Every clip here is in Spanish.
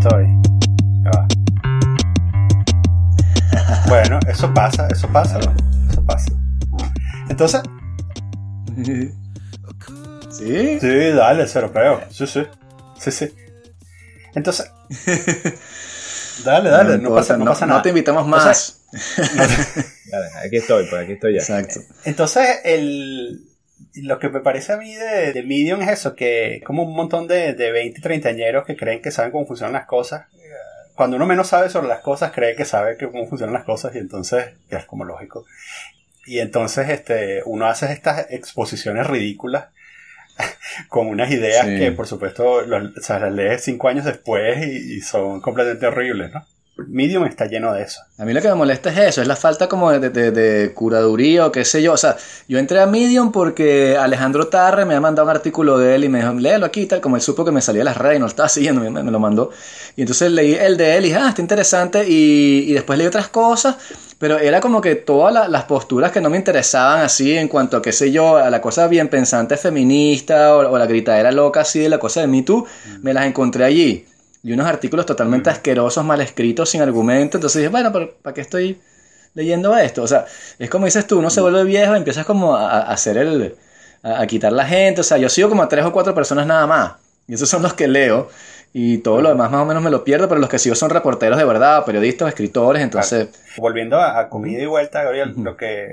estoy. Ya va. Bueno, eso pasa, eso pasa, eso pasa. Entonces, ¿Sí? sí, dale, cero peo. Sí, sí. Sí, sí. Entonces, dale, dale, no, pasa, no, pasa nada. No te invitamos O sea, más. Dale, aquí estoy, pues aquí estoy ya. Exacto. Entonces, el, lo que me parece a mí de, de Medium es eso, que como un montón de, de 20, 30 añeros que creen que saben cómo funcionan las cosas. Cuando uno menos sabe sobre las cosas, cree que sabe que cómo funcionan las cosas y entonces es como lógico. Y entonces este, uno hace estas exposiciones ridículas con unas ideas Sí. que por supuesto lo- o sea, las lees cinco años después y, y son completamente horribles, ¿no? Medium está lleno de eso. A mí lo que me molesta es eso, es la falta como de, de- curaduría o qué sé yo. O sea, yo entré a Medium porque Alejandro Tarre me ha mandado un artículo de él y me dijo, léelo aquí tal, como él supo que me salía las redes y no lo estaba siguiendo, me, lo mandó. Y entonces leí el de él y dije, ah, está interesante. Y, y después leí otras cosas, pero era como que todas la- las posturas que no me interesaban así en cuanto a, qué sé yo, a la cosa bien pensante feminista o, o la gritadera loca así de la cosa de Me Too, me las encontré allí. Y unos artículos totalmente asquerosos, mal escritos, sin argumento. Entonces dije, bueno, pero ¿para qué estoy leyendo esto? O sea, es como dices tú, uno se vuelve viejo y empiezas como a, a hacer el... A, a quitar la gente. O sea, yo sigo como a tres o cuatro personas nada más. Y esos son los que leo. Y todo lo demás más o menos me lo pierdo, pero los que sigo son reporteros de verdad, periodistas, escritores. Entonces, Volviendo a, a comida y vuelta, Gabriel, lo que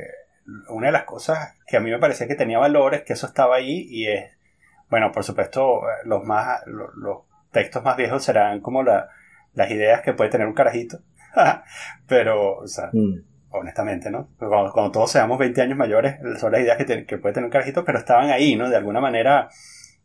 una de las cosas que a mí me parecía que tenía valor es que eso estaba ahí y es, bueno, por supuesto, los más lo- los, textos más viejos serán como la, las ideas que puede tener un carajito, pero, o sea, Mm. honestamente, ¿no? Cuando, cuando todos seamos 20 años mayores, son las ideas que, te- que puede tener un carajito, pero estaban ahí, ¿no? De alguna manera,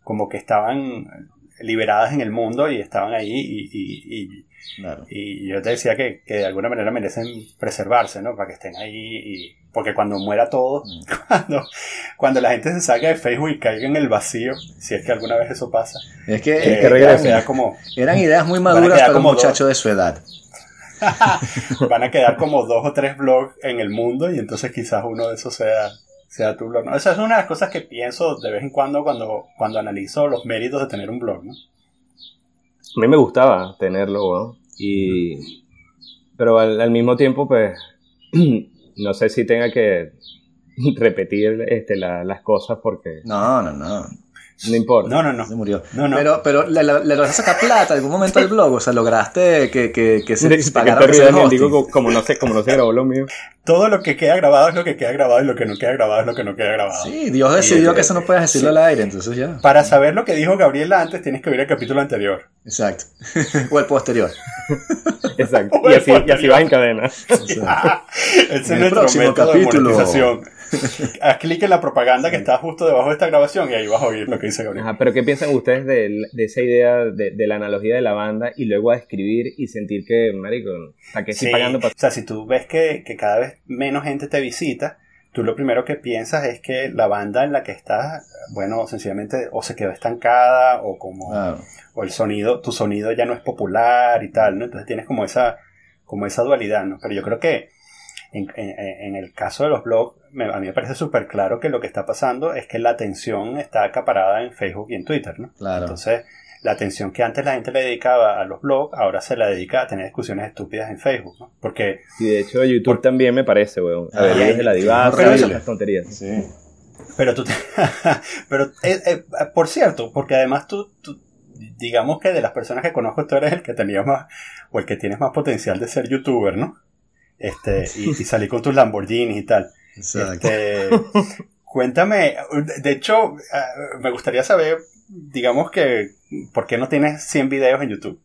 como que estaban liberadas en el mundo y estaban ahí y, y- y- claro. y yo te decía que, que de alguna manera merecen preservarse, ¿no? Para que estén ahí. Porque cuando muera todo, Mm. cuando, cuando la gente se salga de Facebook y caiga en el vacío, si es que alguna vez eso pasa, es que eh, que regresen. van a quedar como, eran ideas muy maduras para un como dos. muchacho de su edad. van a quedar como dos o tres blogs en el mundo y entonces quizás uno de esos sea, sea tu blog. ¿no? Esa es una de las cosas que pienso de vez en cuando cuando, cuando analizo los méritos de tener un blog, ¿no? A mí me gustaba tenerlo, weón. Y... Pero al, al mismo tiempo, pues, no sé si tenga que repetir este, la- las cosas porque No, no, no. No importa. No, no, no. Se murió. No, no. Pero, pero le, le- le lograste sacar plata en algún momento al blog. O sea, lograste que, que, que se que pagara hosting. digo, como- no sé, como no se grabó lo mío. Todo lo que queda grabado es lo que queda grabado y lo que no queda grabado es lo que no queda grabado. Sí, Dios decidió Sí, que eso no puedes decirlo sí. al aire, entonces ya. Para saber lo que dijo Gabriela antes, tienes que ver el capítulo anterior. Exacto. o el posterior. Exacto. Y así, y así vas en cadena. Exacto. Ese es En el nuestro próximo método capítulo. de monetización. Haz clic en la propaganda que está justo debajo de esta grabación y ahí vas a oír lo que dice Gabriel. Ajá, pero ¿qué piensan ustedes de, de esa idea de, de la analogía de la banda y luego a escribir y sentir que, marico, ¿a qué estoy Sí, pagando para O sea, si tú ves que, que cada vez menos gente te visita, tú lo primero que piensas es que la banda en la que estás, bueno, sencillamente o se quedó estancada o como Claro. o el sonido, tu sonido ya no es popular y tal, ¿no? Entonces tienes como esa, como esa dualidad, ¿no? Pero yo creo que en, en- en el caso de los blogs, me- a mí me parece súper claro que lo que está pasando es que la atención está acaparada en Facebook y en Twitter, ¿no? Claro. Entonces, la atención que antes la gente le dedicaba a los blogs, ahora se la dedica a tener discusiones estúpidas en Facebook, ¿no? Porque, Y de hecho YouTube también me parece, weón. A ver, videos de la divasa y esas tonterías. Sí. pero tú, te- pero, eh, eh, por cierto, porque además tú, tú- digamos que de las personas que conozco, tú eres el que tenía más, o el que tienes más potencial de ser youtuber, ¿no? Este, y, y salir con tus Lamborghinis y tal. Exacto. Este, cuéntame, de hecho, eh, me gustaría saber, digamos que, ¿por qué no tienes 100 videos en YouTube?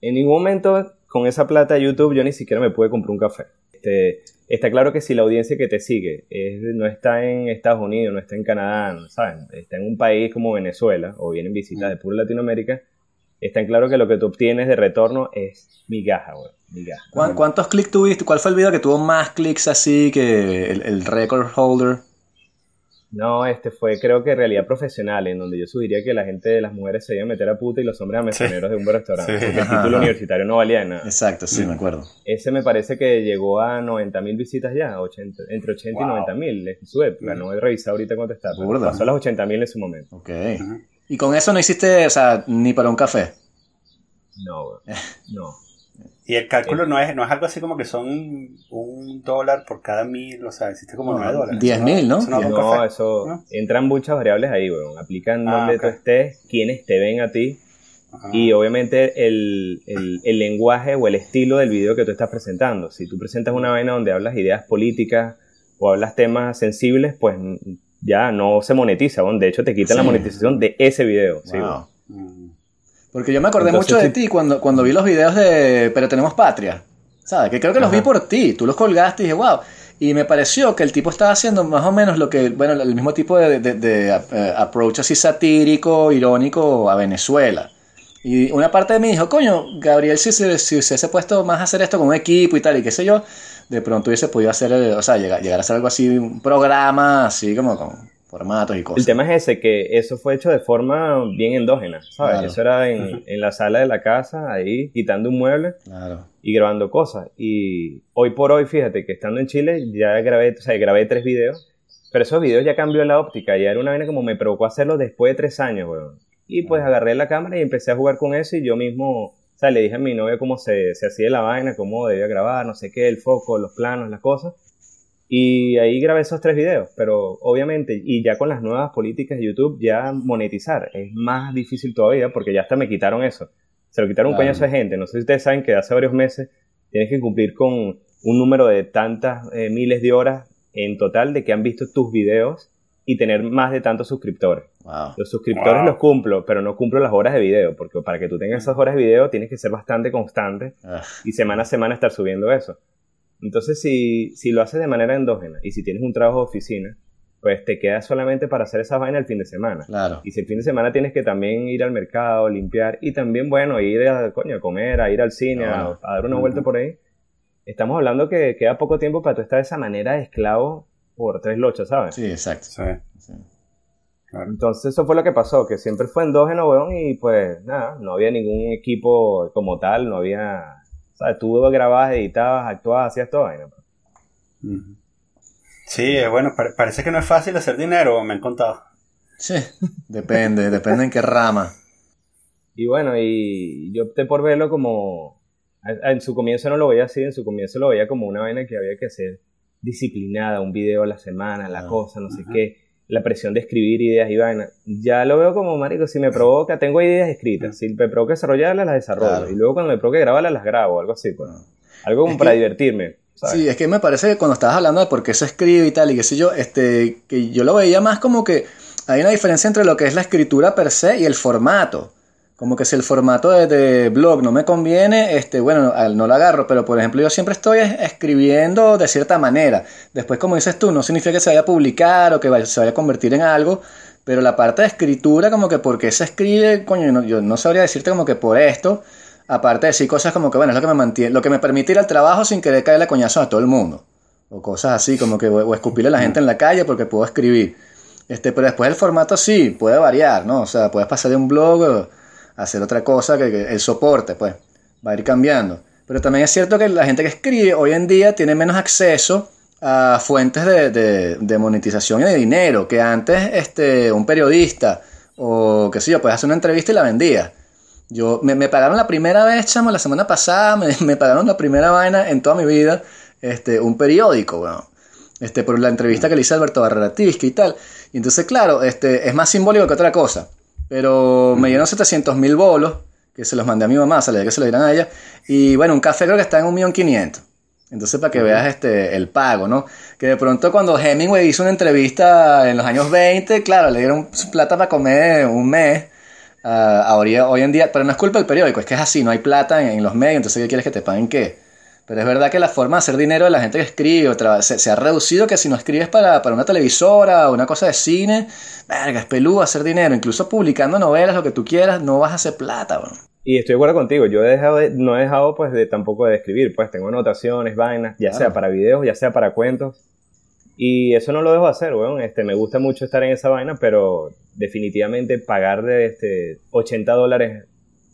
En ningún momento con esa plata de YouTube yo ni siquiera me pude comprar un café. Este, está claro que si la audiencia que te sigue es- no está en Estados Unidos, no está en Canadá, no saben, está en un país como Venezuela o vienen visitas de pura Latinoamérica, está claro que lo que tú obtienes de retorno es migaja, weón, migaja. ¿Cuán- ¿Cuántos clics tuviste? ¿Cuál fue el video que tuvo más clics así que el, el record holder? No, este fue creo que realidad profesional, en donde yo sugeriría que la gente de las mujeres se iban a meter a puta y los hombres a mesoneros de un buen restaurante. Sí. Porque el título universitario no valía de nada. Exacto, sí, me acuerdo. Ese me parece que llegó a 90 mil visitas ya, 80, entre 80 y Wow. 90 mil en su época. No he revisado ahorita cuánto está. pero. Pasó a las 80 mil en su momento. Ok. Y con eso no hiciste, o sea, ni para un café. No. No. Y el cálculo no es, no es algo así como que son un dólar por cada mil, o sea, existe como No, nueve dólares. 10 mil, ¿no? Eso no, No, eso ¿no? entran muchas variables ahí, weón. Aplican Ah, donde ok. tú estés, quiénes te ven a ti Ajá. y obviamente el, el- el lenguaje o el estilo del video que tú estás presentando. Si tú presentas una vaina donde hablas ideas políticas o hablas temas sensibles, pues ya no se monetiza, weón. De hecho, te quitan la Sí. monetización de ese video. sí, Wow. weón. Porque yo me acordé Entonces, mucho de sí. ti cuando, cuando vi los videos de Pero tenemos patria. ¿Sabes? Que creo que los vi por ti. Tú los colgaste y dije, wow. Y me pareció que el tipo estaba haciendo más o menos lo que, bueno, el mismo tipo de, de- de, eh, approach así satírico, irónico a Venezuela. Y una parte de mí dijo, coño, Gabriel, si se si se hubiese puesto más a hacer esto con un equipo y tal, y qué sé yo, de pronto hubiese podido hacer, o sea, llegar, llegar a hacer algo así, un programa así como con formatos y cosas. El tema es ese, que eso fue hecho de forma bien endógena, ¿sabes? Claro. Eso era en, en la sala de la casa, ahí, quitando un mueble Claro. y grabando cosas. Y hoy por hoy, fíjate que estando en Chile, ya grabé, o sea, grabé tres videos, pero esos videos ya cambió la óptica, ya era una vaina como me provocó hacerlo después de tres años, weón. Y pues agarré la cámara y empecé a jugar con eso y yo mismo, o sea, le dije a mi novia cómo se, se hacía la vaina, cómo debía grabar, no sé qué, el foco, los planos, las cosas. Y ahí grabé esos tres videos, pero obviamente, y ya con las nuevas políticas de YouTube, ya monetizar es más difícil todavía porque ya hasta me quitaron eso. Se lo quitaron un Claro. coñazo de gente. No sé si ustedes saben que hace varios meses tienes que cumplir con un número de tantas eh, miles de horas en total de que han visto tus videos y tener más de tantos suscriptores. Wow. Los suscriptores Wow. los cumplo, pero no cumplo las horas de video, porque para que tú tengas esas horas de video tienes que ser bastante constante Ah, y semana a semana estar subiendo eso. Entonces, si, si lo haces de manera endógena y si tienes un trabajo de oficina, pues te queda solamente para hacer esa vaina el fin de semana. claro. Y si el fin de semana tienes que también ir al mercado, limpiar y también, bueno, ir a, coño, a comer, a ir al cine, a, Claro. a dar una vuelta por ahí, estamos hablando que queda poco tiempo para tú estar de esa manera de esclavo por tres lochas, ¿sabes? Sí, exacto. Sí. Sí. Claro. Entonces eso fue lo que pasó, que siempre fue endógeno, weón, y pues nada, no había ningún equipo como tal, no había... ¿Sabes? Tú grababas, editabas, actuabas, hacías toda vaina. pues. Sí, eh, bueno, pare- parece que no es fácil hacer dinero, me han contado. Sí, depende, depende en qué rama. Y bueno, y yo opté por verlo como... En su comienzo no lo veía así, en su comienzo lo veía como una vaina que había que hacer disciplinada, un video a la semana, la Ah, cosa, no sé ajá. qué, la presión de escribir ideas y vaina. Ya lo veo como, marico, si me provoca, tengo ideas escritas, si me provoca desarrollarlas, las desarrollo. Claro. Y luego cuando me provoca grabarlas, las grabo, algo así, pues. Algo como Es para que- divertirme. ¿sabes? Sí, es que me parece que cuando estabas hablando de por qué se escribe y tal, y qué sé yo, este, que yo lo veía más como que hay una diferencia entre lo que es la escritura per se y el formato. Como que si el formato de, blog no me conviene, este, bueno, no lo agarro, pero por ejemplo yo siempre estoy es- escribiendo de cierta manera. Después, como dices tú, no significa que se vaya a publicar o que se vaya a convertir en algo, pero la parte de escritura, como que por qué se escribe, coño, yo no, yo no sabría decirte como que por esto, aparte de decir cosas como que, bueno, es lo que me mantiene, lo que me permite ir al trabajo sin querer caerle coñazos a todo el mundo. O cosas así, como que, o, o escupirle a la gente en la calle porque puedo escribir. Este, pero después el formato sí, puede variar, ¿no? O sea, puedes pasar de un blog hacer otra cosa, que, que el soporte, pues, va a ir cambiando. Pero también es cierto que la gente que escribe hoy en día tiene menos acceso a fuentes de, de- de monetización y de dinero que antes este, un periodista o qué sé yo, puedes hacer una entrevista y la vendía. Yo, me, me pagaron la primera vez, chamo, la semana pasada, me, me pagaron la primera vaina en toda mi vida, este, un periódico, weón. Este, por la entrevista que le hice a Alberto Barrera y tal. Y entonces, claro, este, es más simbólico que otra cosa. Pero me dieron 700 mil bolos, que se los mandé a mi mamá, se le que se los dieran a ella. Y bueno, un café creo que está en un millón quinientos. Entonces, para que veas este, el pago, ¿no? Que de pronto cuando Hemingway hizo una entrevista en los años 20, claro, le dieron plata para comer un mes. Ah, ahora- hoy en día, pero no es culpa del periódico, es que es así, no hay plata en, en los medios, entonces ¿qué quieres que te paguen qué? Pero es verdad que la forma de hacer dinero de la gente que escribe se, se ha reducido que si no escribes para, para una televisora o una cosa de cine, verga, es peludo hacer dinero, incluso publicando novelas, lo que tú quieras, no vas a hacer plata, bro. Y estoy de acuerdo contigo, yo he dejado de- no he dejado pues de tampoco de escribir, pues tengo anotaciones, vainas, ya Claro. sea para videos, ya sea para cuentos. Y eso no lo dejo de hacer, weón. Este, me gusta mucho estar en esa vaina, pero definitivamente pagar de este 80 dólares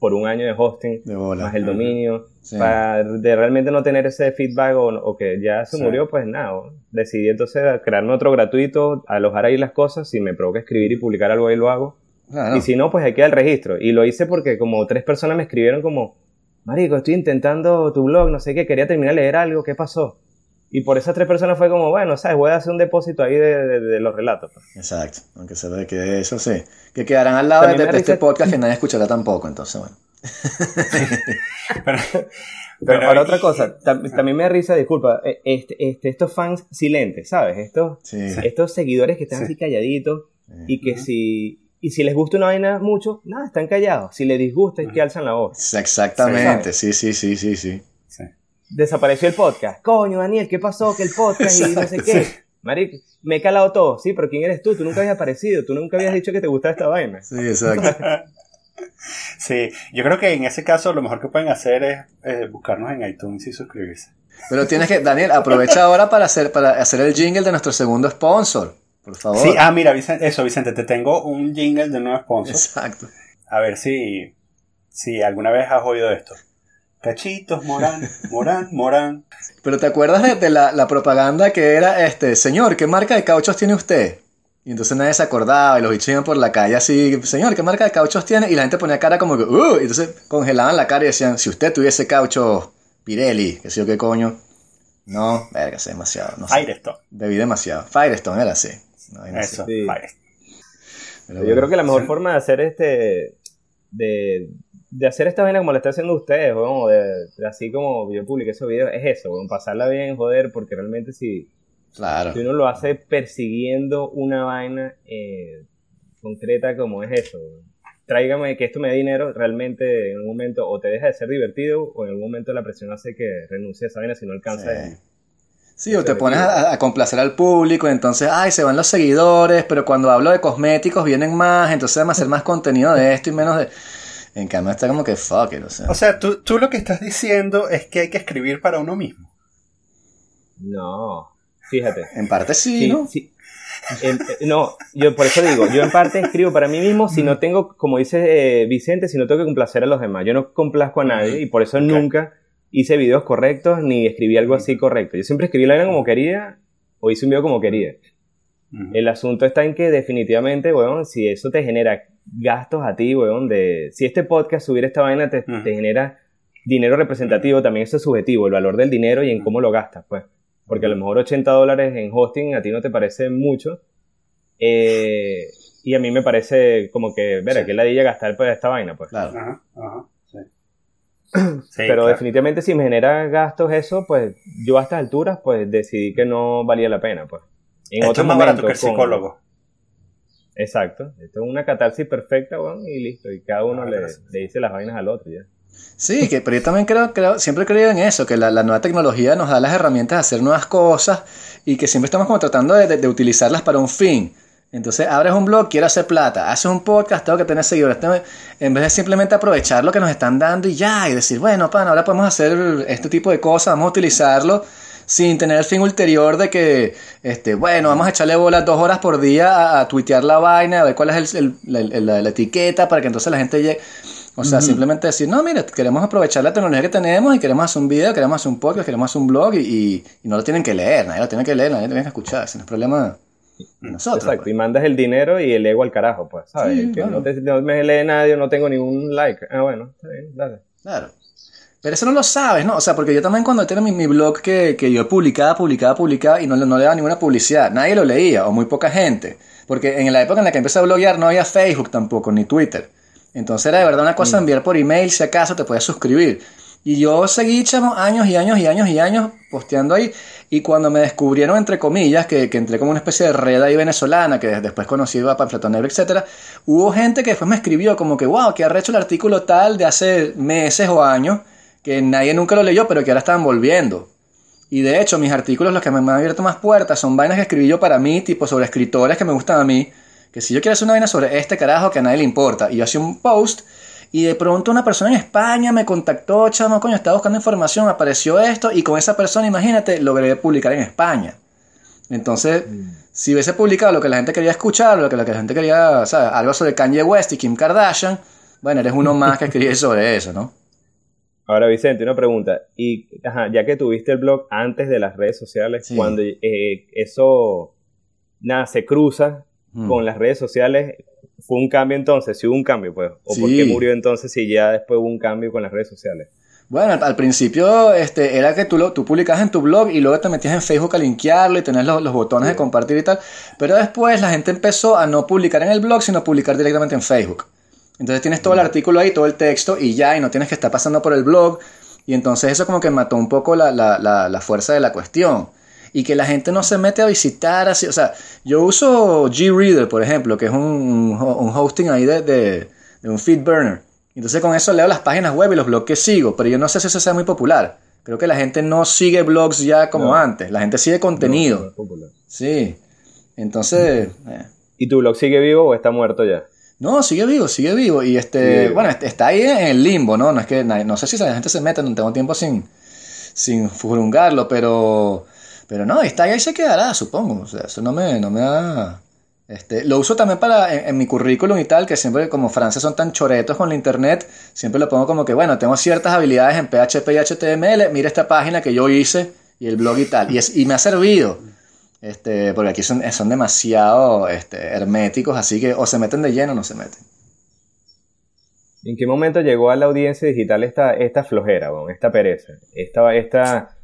por un año de hosting, De más el dominio, Sí. para de realmente no tener ese feedback o, o que ya se Sí. murió, pues nada. Decidí entonces crearme otro gratuito, alojar ahí las cosas, si me provoca escribir y publicar algo ahí lo hago. Y si no, pues aquí el registro. Y lo hice porque como tres personas me escribieron como, marico, estoy intentando tu blog, no sé qué, quería terminar de leer algo, ¿qué pasó? Y por esas tres personas fue como, bueno, ¿sabes? Voy a hacer un depósito ahí de, los relatos. Pues. Exacto, aunque se ve que eso sí, que quedarán al lado de, este podcast que nadie escuchará tampoco, entonces bueno. pero, ahora otra cosa, también me da risa, disculpa, e, este, este, estos fans silentes, ¿sabes? Estos, estos seguidores que están así calladitos y que si y si les gusta una vaina mucho, nada, están callados. Si les disgusta, es que alzan la voz. Exactamente, sí, sí, sí, sí, sí. Desapareció el podcast. Coño, Daniel, ¿qué pasó? Que el podcast y no sé qué. Marico, me he calado todo. Sí, pero ¿quién eres tú? Tú nunca habías aparecido. Tú nunca habías dicho que te gustaba esta vaina. Sí, exacto. sí, yo creo que en ese caso lo mejor que pueden hacer es eh, buscarnos en iTunes y suscribirse. Pero tienes que, Daniel, aprovecha ahora para hacer, para hacer el jingle de nuestro segundo sponsor. Por favor. Sí, ah, mira, Vicente, eso, Vicente, te tengo un jingle de nuevo sponsor. Exacto. A ver si, si alguna vez has oído esto. Cachitos, Morán, Morán, Morán. Pero ¿te acuerdas de, la, propaganda que era, este, señor, ¿qué marca de cauchos tiene usted? Y entonces nadie se acordaba y los bichos iban por la calle así, señor, ¿qué marca de cauchos tiene? Y la gente ponía cara como que, uh, y entonces congelaban la cara y decían, si usted tuviese caucho Pirelli, que sé yo qué coño. No, verga, es demasiado. No Firestone. Bebí demasiado. Firestone era así. Eso, Firestone. yo creo que la mejor forma de hacer este, de, de hacer esta vaina como la está haciendo ustedes, o de, así como yo publiqué esos videos, es eso, pasarla bien, joder, porque realmente si, claro. si uno lo hace persiguiendo una vaina eh, concreta como es eso, tráigame que esto me dé dinero, realmente en un momento o te deja de ser divertido o en algún momento la presión hace que renuncie a esa vaina si no alcanza. Sí. Sí, o te pones a, complacer al público, entonces, ay, se van los seguidores, pero cuando hablo de cosméticos vienen más, entonces vamos a hacer más contenido de esto y menos de... En cambio está como que fuck it, o sea. O sea, tú, tú lo que estás diciendo es que hay que escribir para uno mismo. No, fíjate. En parte sí, ¿no? Sí. No, yo por eso digo, yo en parte escribo para mí mismo si no tengo, como dice eh, Vicente, si no tengo que complacer a los demás. Yo no complazco a nadie y por eso nunca hice videos correctos ni escribí algo así correcto. Yo siempre escribí la vaina como quería o hice un video como quería. El asunto está en que definitivamente, weón, si eso te genera gastos a ti, weón, de... Si este podcast, subir esta vaina te, genera dinero representativo, también eso es subjetivo, el valor del dinero y en cómo lo gastas, pues. Porque a lo mejor 80 dólares en hosting a ti no te parece mucho. Eh, y a mí me parece como que, ver, sí. que ladilla gastar para esta vaina, pues. Claro. Ajá, ajá, sí. Pero definitivamente si me genera gastos eso, pues yo a estas alturas, pues decidí que no valía la pena, pues. En Esto es más barato que el psicólogo. Exacto. Esto es una catarsis perfecta, bueno, y listo. Y cada uno le, le, dice las vainas al otro ya. Sí, que, pero yo también creo, creo siempre he creído en eso, que la, la, nueva tecnología nos da las herramientas de hacer nuevas cosas y que siempre estamos como tratando de, de, utilizarlas para un fin. Entonces, abres un blog, quiero hacer plata, haces un podcast, tengo que tener seguidores. en vez de simplemente aprovechar lo que nos están dando y ya, y decir, bueno, pan, ahora podemos hacer este tipo de cosas, vamos a utilizarlo sin tener el fin ulterior de que, este, bueno, vamos a echarle bolas dos horas por día a, tuitear la vaina, a ver cuál es el, la, etiqueta para que entonces la gente llegue. O sea, simplemente decir, no, mire, queremos aprovechar la tecnología que tenemos y queremos hacer un video, queremos hacer un podcast, queremos hacer un blog y, no lo tienen que leer, nadie lo tiene que leer, nadie lo tiene que escuchar, ese no es problema nosotros. Exacto, pues. y mandas el dinero y el ego al carajo, pues, ¿sabes? que no, te, no, me lee nadie, no tengo ningún like. Ah, bueno, está bien, dale. Claro. Pero eso no lo sabes, ¿no? O sea, porque yo también cuando tenía mi, mi blog que, que, yo publicaba, publicaba, publicaba y no, no le daba ninguna publicidad, nadie lo leía o muy poca gente. Porque en la época en la que empecé a bloguear no había Facebook tampoco, ni Twitter. Entonces era de verdad una cosa mm. enviar por email, si acaso te podías suscribir. Y yo seguí, chamo, años y años y años y años posteando ahí. Y cuando me descubrieron, entre comillas, que, que entré como una especie de red ahí venezolana, que después conocí a Panfleto Negro, etc., hubo gente que después me escribió como que, wow, que ha hecho el artículo tal de hace meses o años que nadie nunca lo leyó, pero que ahora estaban volviendo. Y de hecho, mis artículos, los que me han abierto más puertas, son vainas que escribí yo para mí, tipo sobre escritores que me gustan a mí. Que si yo quiero hacer una vaina sobre este carajo que a nadie le importa, y yo hacía un post, y de pronto una persona en España me contactó, chamo, coño, estaba buscando información, apareció esto, y con esa persona, imagínate, logré publicar en España. Entonces, mm. si hubiese publicado lo que la gente quería escuchar, lo que la gente quería, ¿sabes? Algo sobre Kanye West y Kim Kardashian, bueno, eres uno más que escribe sobre eso, ¿no? Ahora, Vicente, una pregunta. Y ya que tuviste el blog antes de las redes sociales, cuando eh, eso nada se cruza mm. con las redes sociales, ¿fue un cambio entonces? ¿Sí hubo un cambio, pues? ¿O por qué murió entonces si ya después hubo un cambio con las redes sociales? Bueno, al, principio este, era que tú, lo, tú publicabas en tu blog y luego te metías en Facebook a linkearlo y tenías los, botones de compartir y tal. Pero después la gente empezó a no publicar en el blog, sino a publicar directamente en Facebook. Entonces tienes todo el artículo ahí, todo el texto y ya, y no tienes que estar pasando por el blog. Y entonces eso como que mató un poco la, la, la, fuerza de la cuestión. Y que la gente no se mete a visitar así. O sea, yo uso Greader, por ejemplo, que es un, un hosting ahí de, de, de un feed burner. Entonces con eso leo las páginas web y los blogs que sigo, pero yo no sé si eso sea muy popular. Creo que la gente no sigue blogs ya como antes, la gente sigue contenido. sí. Entonces... Eh. ¿Y tu blog sigue vivo o está muerto ya? No, sigue vivo, sigue vivo. Y este, bueno, está ahí en el limbo, ¿no? No es que no sé si la gente se mete, no tengo tiempo sin, sin furungarlo, pero, pero no, está ahí, ahí se quedará, supongo. O sea, eso no me, no me da, este, lo uso también para en, mi currículum y tal, que siempre como franceses son tan choretos con la internet, siempre lo pongo como que, bueno, tengo ciertas habilidades en PHP y HTML, mira esta página que yo hice y el blog y tal. Y, es, y me ha servido, este, porque aquí son, son demasiado este, herméticos, así que o se meten de lleno o no se meten. ¿En qué momento llegó a la audiencia digital esta, esta flojera, esta pereza, esta, esta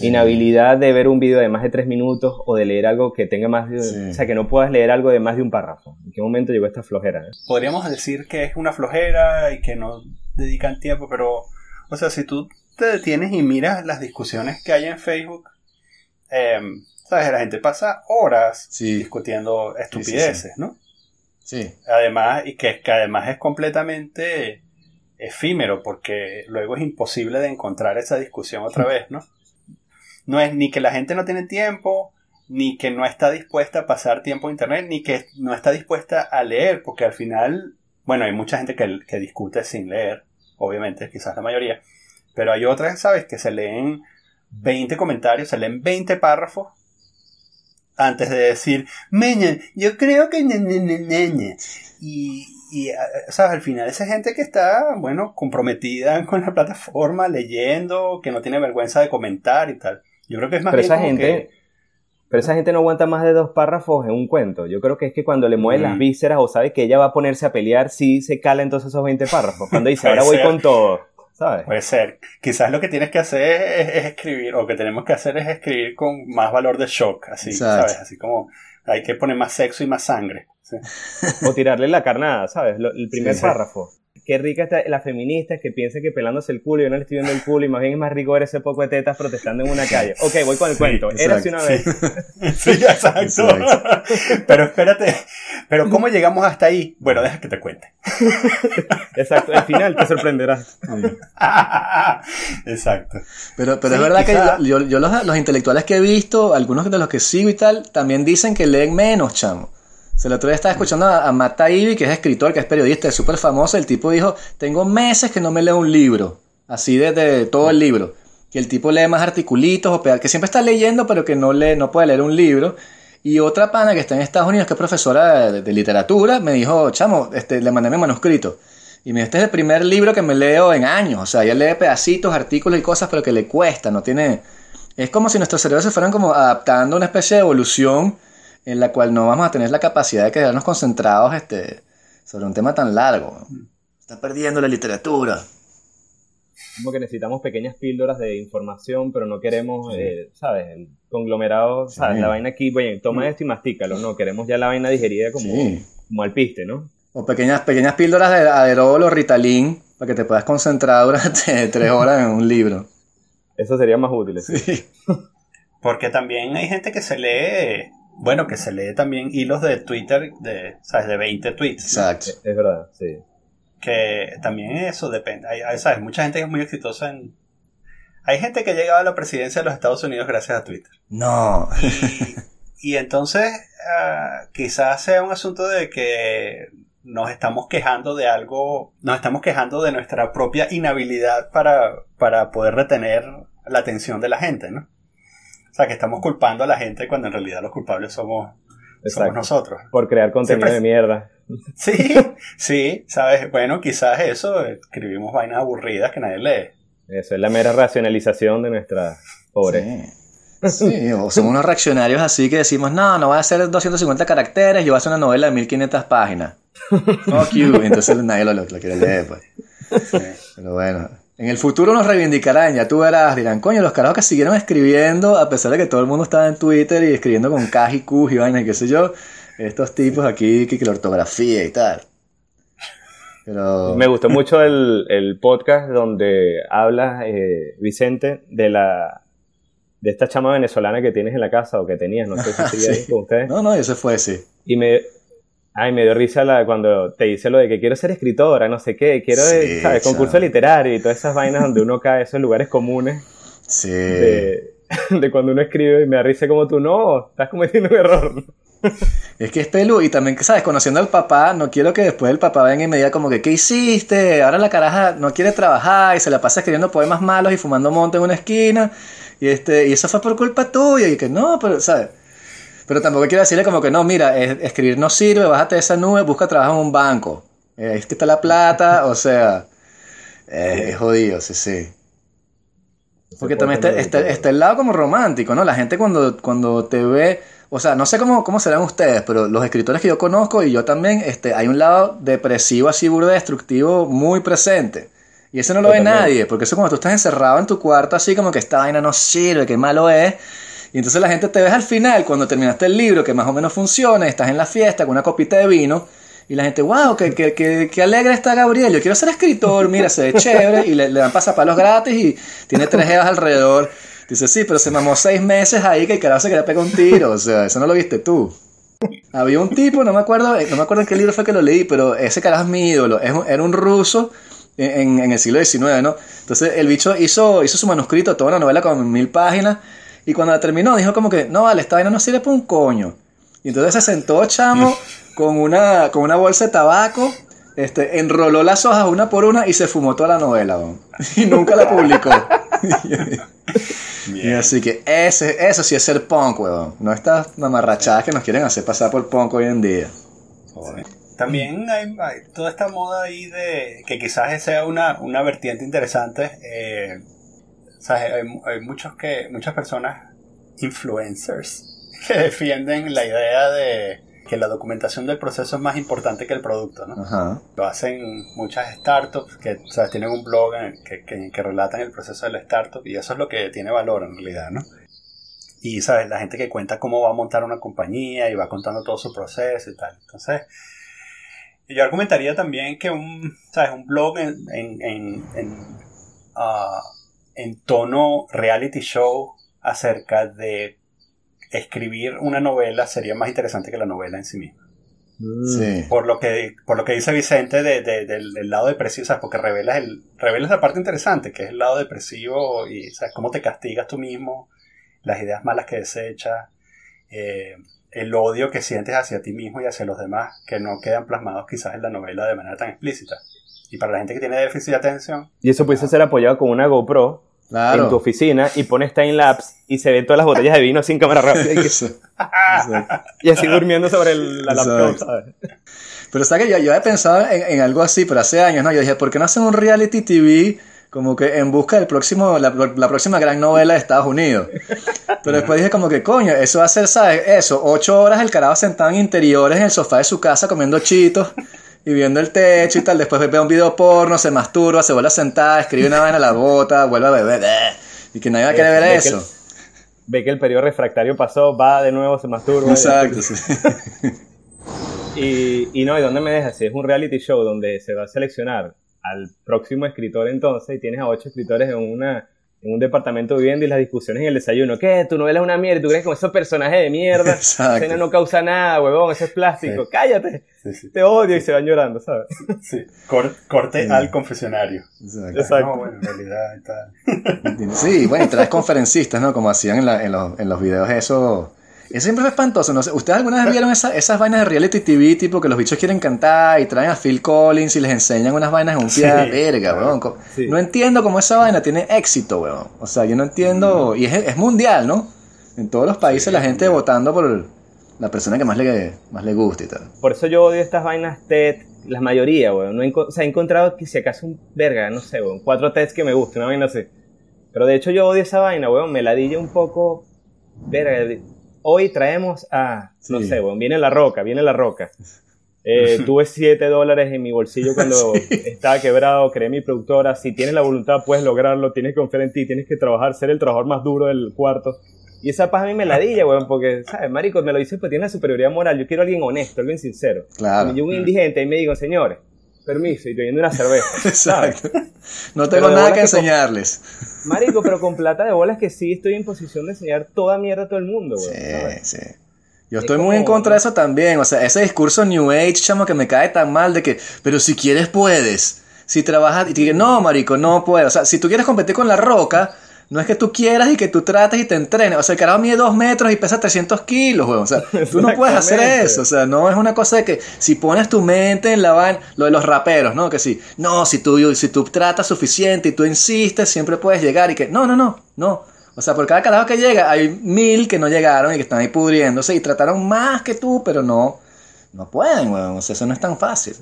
Inhabilidad de ver un video de más de tres minutos o de leer algo que tenga más de... O sea, que no puedas leer algo de más de un párrafo. ¿En qué momento llegó esta flojera? Eh? Podríamos decir que es una flojera y que no dedican tiempo, pero... O sea, si tú te detienes y miras las discusiones que hay en Facebook, em, ¿sabes? La gente pasa horas discutiendo estupideces, ¿no? Sí. Además, y que, que además es completamente efímero, porque luego es imposible de encontrar esa discusión otra vez, ¿no? no es ni que la gente no tiene tiempo, ni que no está dispuesta a pasar tiempo en Internet, ni que no está dispuesta a leer, porque al final, bueno, hay mucha gente que, que discute sin leer, obviamente, quizás la mayoría, pero hay otras, ¿sabes?, que se leen 20 comentarios, se leen 20 párrafos antes de decir, meña, yo creo que ñe, Y, y, ¿sabes? Al final esa gente que está, bueno, comprometida con la plataforma, leyendo, que no tiene vergüenza de comentar y tal. Yo creo que es más pero esa gente, Pero esa gente no aguanta más de dos párrafos en un cuento. Yo creo que es que cuando le mueven las mm. vísceras o sabe que ella va a ponerse a pelear, sí se cala entonces esos 20 párrafos. Cuando dice, ahora voy con todo. ¿Sabes? Puede ser. Quizás lo que tienes que hacer es, escribir, o que tenemos que hacer es escribir con más valor de shock, así, ¿sabes? Así como hay que poner más sexo y más sangre. O tirarle la carnada, ¿sabes? el primer párrafo qué rica está la feminista que piensa que pelándose el culo, yo no le estoy viendo el culo y más bien es más rico ver ese poco de tetas protestando en una calle. Ok, voy con el cuento. Era así una vez. Sí, exacto. pero espérate, pero ¿cómo llegamos hasta ahí? Bueno, deja que te cuente. exacto, al final te sorprenderás. exacto. Pero, pero es verdad que yo, yo los, los intelectuales que he visto, algunos de los que sigo y tal, también dicen que leen menos, chamo. Se el otro día estaba escuchando a, Matt Taibbi, que es escritor, que es periodista, es súper famoso. El tipo dijo, tengo meses que no me leo un libro. Así desde todo el libro. Que el tipo lee más articulitos o que siempre está leyendo, pero que no, lee, no puede leer un libro. Y otra pana que está en Estados Unidos, que es profesora de, literatura, me dijo, chamo, este, le mandé mi manuscrito. Y me dijo, este es el primer libro que me leo en años. O sea, ella lee pedacitos, artículos y cosas, pero que le cuesta, no tiene... Es como si nuestros cerebros se fueran como adaptando a una especie de evolución en la cual no vamos a tener la capacidad de quedarnos concentrados este, sobre un tema tan largo. Está perdiendo la literatura. Como que necesitamos pequeñas píldoras de información, pero no queremos, eh, ¿sabes? El conglomerado, ¿sabes? La vaina aquí, bueno, toma esto y mastícalo, ¿no? Queremos ya la vaina digerida como, como al piste, ¿no? O pequeñas, pequeñas píldoras de aderol o ritalin para que te puedas concentrar durante tres horas en un libro. Eso sería más útil. Sí. Porque también hay gente que se lee bueno, que se lee también hilos de Twitter de, ¿sabes? de 20 tweets. Exacto. Es verdad, sí. Que también eso depende. Hay, ¿sabes? Mucha gente es muy exitosa en... Hay gente que ha llegado a la presidencia de los Estados Unidos gracias a Twitter. No. Y, entonces ah, quizás sea un asunto de que nos estamos quejando de algo, nos estamos quejando de nuestra propia inhabilidad para, para poder retener la atención de la gente, ¿no? O sea, que estamos culpando a la gente cuando en realidad los culpables somos, nosotros. Por crear contenido de mierda. Sí, sí, sabes, bueno, quizás eso, escribimos vainas aburridas que nadie lee. Eso es la mera racionalización de nuestra pobre. Sí. o somos unos reaccionarios así que decimos, no, no va a ser 250 caracteres, yo voy a hacer una novela de 1500 páginas. Fuck you. Entonces nadie lo, quiere leer, pues. Pero bueno. En el futuro nos reivindicarán, ya tú verás, dirán, coño, los carajos que siguieron escribiendo, a pesar de que todo el mundo estaba en Twitter y escribiendo con K y Q y vainas y qué sé yo, estos tipos aquí que, que la ortografía y tal. Pero... Me gustó mucho el, el podcast donde habla eh, Vicente de la de esta chama venezolana que tienes en la casa o que tenías, no sé si sigue ahí con ustedes. No, no, ese fue, sí. Y me, ay, me dio risa la, cuando te dice lo de que quiero ser escritora, no sé qué, quiero, Sí, ¿sabes? Concurso literario y todas esas vainas donde uno cae, esos lugares comunes Sí. de, de cuando uno escribe y me da risa como tú, no, estás cometiendo un error. Es que es pelu y también, ¿sabes? Conociendo al papá, no quiero que después el papá venga y me diga como que, ¿qué hiciste? Ahora la caraja no quiere trabajar y se la pasa escribiendo poemas malos y fumando monte en una esquina. Y este y eso fue por culpa tuya. Y que no, pero, ¿sabes? Pero tampoco quiero decirle como que no, mira, es- escribir no sirve, bájate de esa nube, busca trabajo en un banco. Eh, Es que está la plata, o sea, eh, es jodido, sí, sí. Porque también está, está- está el lado como romántico, ¿no? La gente cuando, cuando te ve, o sea, no sé cómo, cómo serán ustedes, pero los escritores que yo conozco y yo también, este, hay un lado depresivo, así burdo destructivo muy presente. Y eso no lo Yo ve también. nadie, porque eso cuando tú estás encerrado en tu cuarto, así como que esta vaina no sirve, qué malo es. Y entonces la gente te ves al final, cuando terminaste el libro, que más o menos funciona, estás en la fiesta con una copita de vino, y la gente, wow, qué, qué, qué, qué alegre está Gabriel, yo quiero ser escritor, mira, se ve chévere, y le, dan pasapalos gratis y tiene tres jevas alrededor. Dice, sí, pero se mamó seis meses ahí que el carajo se quería pegar un tiro, o sea, eso no lo viste tú. Había un tipo, no me acuerdo, eh, no me acuerdo en qué libro fue que lo leí, pero ese carajo es mi ídolo, es un- era un ruso en- en el siglo XIX, ¿no? Entonces el bicho hizo, hizo su manuscrito, toda una novela con mil páginas, y cuando la terminó dijo como que, no vale, esta vaina no sirve para un coño. Y entonces se sentó chamo con una, con una bolsa de tabaco, este, enroló las hojas una por una y se fumó toda la novela, weón. y nunca la publicó. y así que ese, eso sí es ser punk, weón. No estas mamarrachadas que nos quieren hacer pasar por punk hoy en día. También hay, hay toda esta moda ahí de que quizás sea una, una vertiente interesante. eh, ¿sabes? Hay, hay muchos que, muchas personas, influencers, que defienden la idea de que la documentación del proceso es más importante que el producto, ¿no? Ajá. Lo hacen muchas startups que ¿sabes? tienen un blog en que, que- que relatan el proceso de la startup y eso es lo que tiene valor en realidad, ¿no? Y, ¿sabes? La gente que cuenta cómo va a montar una compañía y va contando todo su proceso y tal. Entonces, yo argumentaría también que un, ¿sabes? Un blog en, en, en, en, ah, en tono reality show acerca de escribir una novela sería más interesante que la novela en sí misma Sí. por lo que por lo que dice Vicente de- de- del, del lado depresivo, ¿sabes? porque revelas el revelas la parte interesante, que es el lado depresivo y ¿sabes? cómo te castigas tú mismo, las ideas malas que desechas, eh, el odio que sientes hacia ti mismo y hacia los demás, que no quedan plasmados quizás en la novela de manera tan explícita. Y para la gente que tiene déficit de atención, Y eso puede ser apoyado con una GoPro en tu Claro. oficina y pones time-lapse y se ven todas las botellas de vino sin cámara rápida y, así durmiendo sobre el, la laptop, Exacto. ¿sabes? Pero sabes que yo, yo había pensado en, en algo así, pero hace años, ¿no? Yo dije, ¿por qué no hacen un reality TV como que en busca del próximo, la, la próxima gran novela de Estados Unidos? Pero después dije como que, coño, eso va a ser, ¿sabes? Eso, ocho horas el carajo sentado en interiores en el sofá de su casa comiendo chitos y viendo el techo y tal. Después ve un video porno, se masturba, se vuelve a sentar, escribe una vaina, la bota, vuelve a beber. Y que nadie va a querer ver Ve que el- eso. Ve que el periodo refractario pasó, va de nuevo, se masturba. Exacto, sí. Y, y no, ¿y dónde me dejas? Si es un reality show donde se va a seleccionar al próximo escritor entonces y tienes a ocho escritores en una en un departamento viviendo y las discusiones en el desayuno. ¿Qué? Tu novela es una mierda. ¿Tú crees que con esos personajes de mierda? Exacto. Esa escena no causa nada, huevón. Eso es plástico. Sí. Cállate. sí, sí, Te odio y se van llorando, ¿sabes? sí. Cor- corte Sí. al confesionario. Exacto. Exacto. No, bueno, en realidad y tal. Sí, bueno, y traes conferencistas, ¿no? Como hacían en, la- en los, en los videos eso. Eso siempre fue espantoso, no sé. ¿Ustedes alguna vez vieron esa- esas vainas de reality TV, tipo que los bichos quieren cantar y traen a Phil Collins y les enseñan unas vainas en un pie? Sí, Verga, claro. weón. Sí. No entiendo cómo esa vaina tiene éxito, weón. O sea, yo no entiendo. Y es, es mundial, ¿no? En todos los países Sí, la es gente mundial. votando por la persona que más le, más le gusta y tal. Por eso yo odio estas vainas TED, la mayoría, weón. No he, o sea, he encontrado que si acaso un verga, no sé, weón. Cuatro TEDs que me gusten, una vaina así. Pero de hecho yo odio esa vaina, weón. Me ladilla un poco. Verga. Hoy traemos a. No Sí. sé, weón. Viene la roca, viene la roca. Eh, tuve 7 dólares en mi bolsillo cuando estaba quebrado, creé mi productora. Si tienes la voluntad, puedes lograrlo. Tienes que confiar en ti, tienes que trabajar, ser el trabajador más duro del cuarto. Y esa paz a mí me ladilla, weón, porque, ¿sabes? Marico, me lo dice, pues tiene la superioridad moral. Yo quiero a alguien honesto, alguien sincero. Claro. Cuando yo un indigente y me digo, señores, permiso, y bebiendo una cerveza. ¿sabes? Exacto. No tengo nada que con- enseñarles. Marico, pero con plata de bolas que sí estoy en posición de enseñar toda mierda a todo el mundo, weón. Sí, ¿sabes? sí. Yo Es estoy como- muy en contra de eso también. O sea, ese discurso New Age, chamo, que me cae tan mal de que, pero si quieres puedes. Si trabajas, y te digo, no, marico, no puedo. O sea, si tú quieres competir con la roca, no es que tú quieras y que tú trates y te entrenes. O sea, el carajo mide dos metros y pesa 300 kilos, weón. O sea, tú no puedes hacer eso. O sea, no es una cosa de que si pones tu mente en la vaina, lo de los raperos, ¿no? Que si, no, si tú, si tú tratas suficiente y tú insistes, siempre puedes llegar y que, no, no, no, no. O sea, por cada carajo que llega, hay mil que no llegaron y que están ahí pudriéndose y trataron más que tú, pero no, no pueden, weón. O sea, eso no es tan fácil.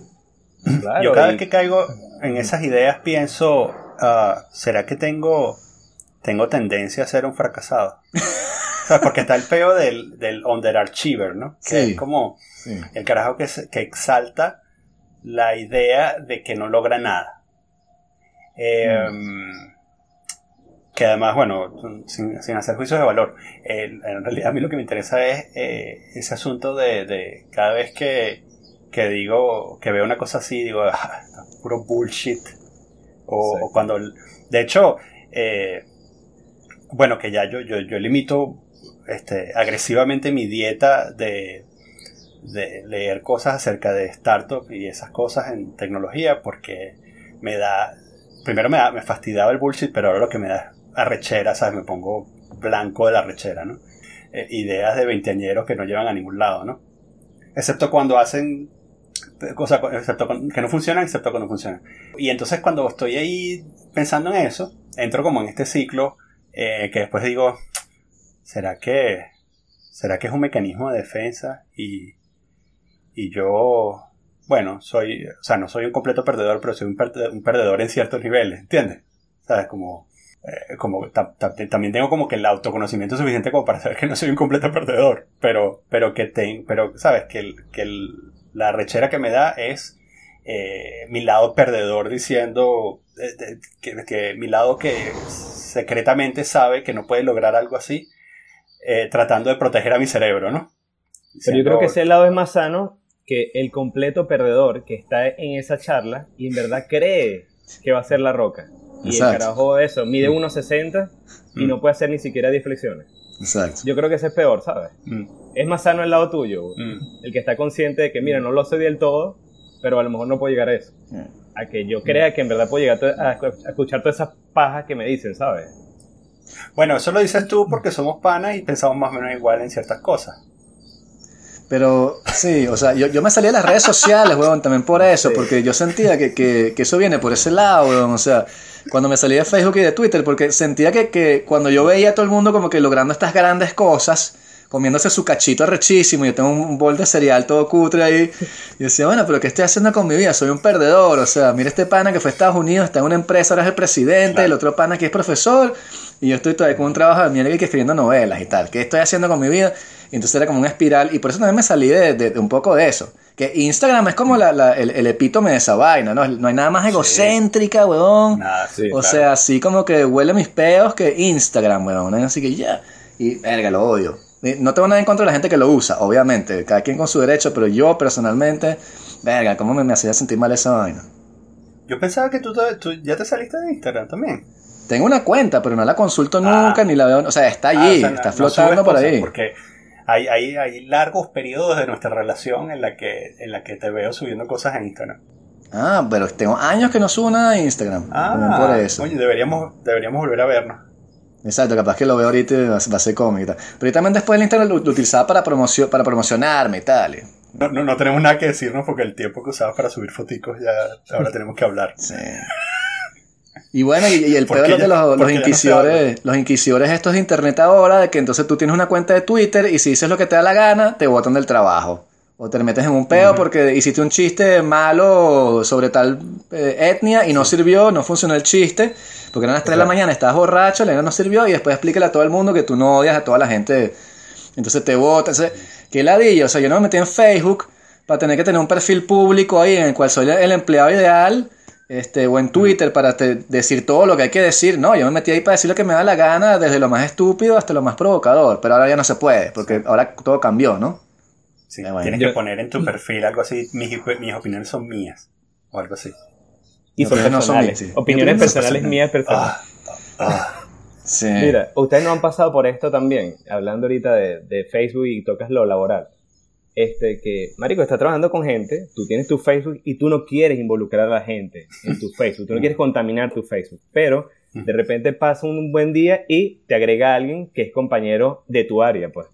Claro, Yo cada y- vez que caigo en esas ideas pienso, ah, ¿será que tengo, tengo tendencia a ser un fracasado? O sea, porque está el peo del, del underachiever, ¿no? Que Sí. es como Sí. el carajo que, que exalta la idea de que no logra nada. Eh, Que además, bueno, sin, sin hacer juicios de valor, eh, en realidad a mí lo que me interesa es eh, ese asunto de, de cada vez que, que digo, que veo una cosa así, digo, ah, puro bullshit. O, Sí. o cuando, de hecho, eh, bueno, que ya yo, yo, yo limito este, agresivamente mi dieta de, de leer cosas acerca de startup y esas cosas en tecnología porque me da, primero me, da, me fastidiaba el bullshit, pero ahora lo que me da es arrechera, ¿sabes? Me pongo blanco de la arrechera, ¿no? Eh, ideas de veinteañeros que no llevan a ningún lado, ¿no? Excepto cuando hacen cosas excepto que no funcionan, excepto cuando funcionan. Y entonces cuando estoy ahí pensando en eso, entro como en este ciclo eh, que después digo, ¿será que, ¿será que es un mecanismo de defensa? Y, y yo, bueno, soy, o sea, no soy un completo perdedor, pero soy un, perde- un perdedor en ciertos niveles, ¿entiendes? ¿Sabes? Como, eh, como ta- ta- también tengo como que el autoconocimiento suficiente como para saber que no soy un completo perdedor, pero, pero que ten, pero, ¿sabes? Que, que la rechera que me da es eh, mi lado perdedor diciendo que, que mi lado que secretamente sabe que no puede lograr algo así, eh, tratando de proteger a mi cerebro, ¿no? Pero yo creo que ese lado es más sano que el completo perdedor que está en esa charla y en verdad cree que va a ser la roca. Y Exacto. el carajo eso, mide 1.60 y Mm. no puede hacer ni siquiera 10 flexiones. Exacto. Yo creo que ese es peor, ¿sabes? mm, Es más sano el lado tuyo, mm. el que está consciente de que, mira, no lo sé del todo, pero a lo mejor no puedo llegar a eso. A que yo crea que en verdad puedo llegar a, a escuchar todas esas pajas que me dicen, ¿sabes? Bueno, eso lo dices tú porque somos panas y pensamos más o menos igual en ciertas cosas. Pero sí, o sea, yo, yo me salí de las redes sociales, weón, también por eso, Sí. porque yo sentía que, que, que eso viene por ese lado, weón, o sea, cuando me salí de Facebook y de Twitter, porque sentía que, que cuando yo veía a todo el mundo como que logrando estas grandes cosas, comiéndose su cachito arrechísimo, yo tengo un bol de cereal todo cutre ahí, y decía, bueno, pero ¿qué estoy haciendo con mi vida? Soy un perdedor, o sea, mira este pana que fue a Estados Unidos, está en una empresa, ahora es el presidente, Claro. el otro pana que es profesor, y yo estoy todavía con un trabajo de mierda y que escribiendo novelas y tal. ¿Qué estoy haciendo con mi vida? Y entonces era como una espiral. Y por eso también me salí de, de- de un poco de eso. Que Instagram es como la- la- el, el epítome de esa vaina, ¿no? No hay nada más egocéntrica, weón. Nada, Sí, o claro. sea, así como que huele mis peos que Instagram, weón. Así que ya. Y, verga, lo odio. No tengo nada en contra de la gente que lo usa, obviamente. Cada quien con su derecho, pero yo personalmente, verga, ¿cómo me, me hacía sentir mal esa vaina? Yo pensaba que tú, ya te saliste de Instagram también. Tengo una cuenta, pero no la consulto Ah. nunca, ni la veo. O sea, está Ah, allí, o sea, no- está no flotando por ahí. Porque hay, hay, hay largos periodos de nuestra relación en la que, en la que te veo subiendo cosas en Instagram. Ah, pero tengo años que no subo nada de Instagram. también por eso. Ah, deberíamos, deberíamos volver a vernos. Exacto, capaz que lo veo ahorita y va a va a ser cómico y tal. Pero yo también después el Instagram lo, lo utilizaba para, promocio, para promocionarme y tal. No, no, no tenemos nada que decirnos porque el tiempo que usabas para subir foticos ya ahora tenemos que hablar. Sí. Y bueno, y, y el ¿Por peor es de ya- los, los ya no inquisidores, los inquisidores estos de internet ahora, de que entonces tú tienes una cuenta de Twitter y si dices lo que te da la gana, te botan del trabajo. O te metes en un peo porque hiciste un chiste malo sobre tal eh, etnia y no sirvió, no funcionó el chiste, porque eran las 3 de la mañana, estabas borracho, la no sirvió y después explícale a todo el mundo que tú no odias a toda la gente. Entonces te botan. Entonces, qué ladilla. O sea, yo no me metí en Facebook para tener que tener un perfil público ahí en el cual soy el empleado ideal, este, o en Twitter para decir todo lo que hay que decir. No, yo me metí ahí para decir lo que me da la gana, desde lo más estúpido hasta lo más provocador, pero ahora ya no se puede, porque ahora todo cambió, ¿no? Sí, tienes que poner en tu perfil algo así, mis, mis opiniones son mías, o algo así. Y son personales. Opiniones personales mías personales. Ah, ah. Sí. Mira, ustedes no han pasado por esto también, hablando ahorita de, de Facebook y tocas lo laboral este, que, Marico, estás trabajando con gente, tú tienes tu Facebook y tú no quieres involucrar a la gente en tu Facebook, tú no quieres contaminar tu Facebook, pero de repente pasa un buen día y te agrega alguien que es compañero de tu área, pues.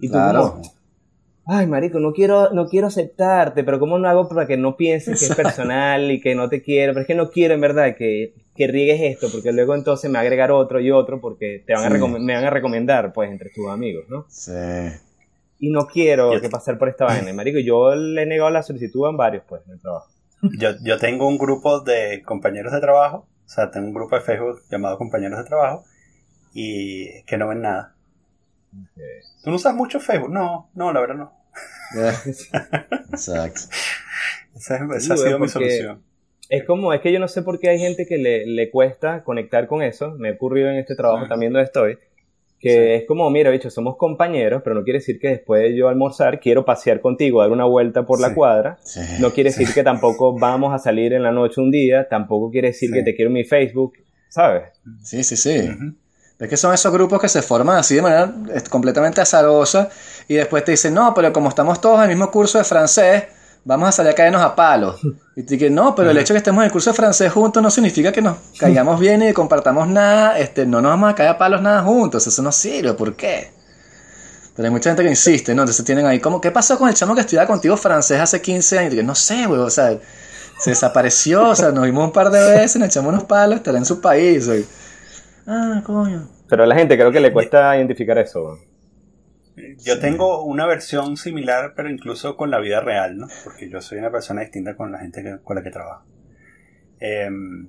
Y tú claro. Ay, marico, no quiero, no quiero aceptarte, pero ¿cómo no hago para que no pienses que es personal y que no te quiero? Pero es que no quiero en verdad que, que riegues esto, porque luego entonces me va a agregar otro y otro porque te van a me van a recomendar, pues, entre tus amigos, ¿no? Sí y no quiero que pasar por esta vaina. Marico, yo le he negado la solicitud a varios, pues, en el trabajo. Yo, yo tengo un grupo de compañeros de trabajo, o sea, tengo un grupo de Facebook llamado compañeros de trabajo, y que no ven nada. ¿Tú no usas mucho Facebook? No, no, la verdad no. Exacto. esa, ha sido mi solución. Es como, es que yo no sé por qué hay gente que le, le cuesta conectar con eso. Me ha ocurrido en este trabajo también donde estoy que es como, mira, bicho, somos compañeros, pero no quiere decir que después de yo almorzar quiero pasear contigo, dar una vuelta por la cuadra. no quiere decir que tampoco vamos a salir en la noche un día, tampoco quiere decir que te quiero en mi Facebook, ¿sabes? Sí, sí, sí. Es que son esos grupos que se forman así de manera completamente azarosa y después te dicen, no, pero como estamos todos en el mismo curso de francés, vamos a salir a caernos a palos. Y te dije, no, pero el hecho de que estemos en el curso de francés juntos no significa que nos caigamos bien y compartamos nada, este, no nos vamos a caer a palos nada juntos, eso no sirve, ¿por qué? Pero hay mucha gente que insiste, ¿no? Entonces tienen ahí, como, ¿qué pasó con el chamo que estudiaba contigo francés hace 15 años? Y no sé, güey, o sea, se desapareció, o sea, nos vimos un par de veces, nos echamos unos palos, estará en su país, güey. Ah, coño. Pero a la gente creo que le cuesta identificar eso. Yo tengo una versión similar, pero incluso con la vida real, ¿no? Porque yo soy una persona distinta con la gente con la que trabajo. Em,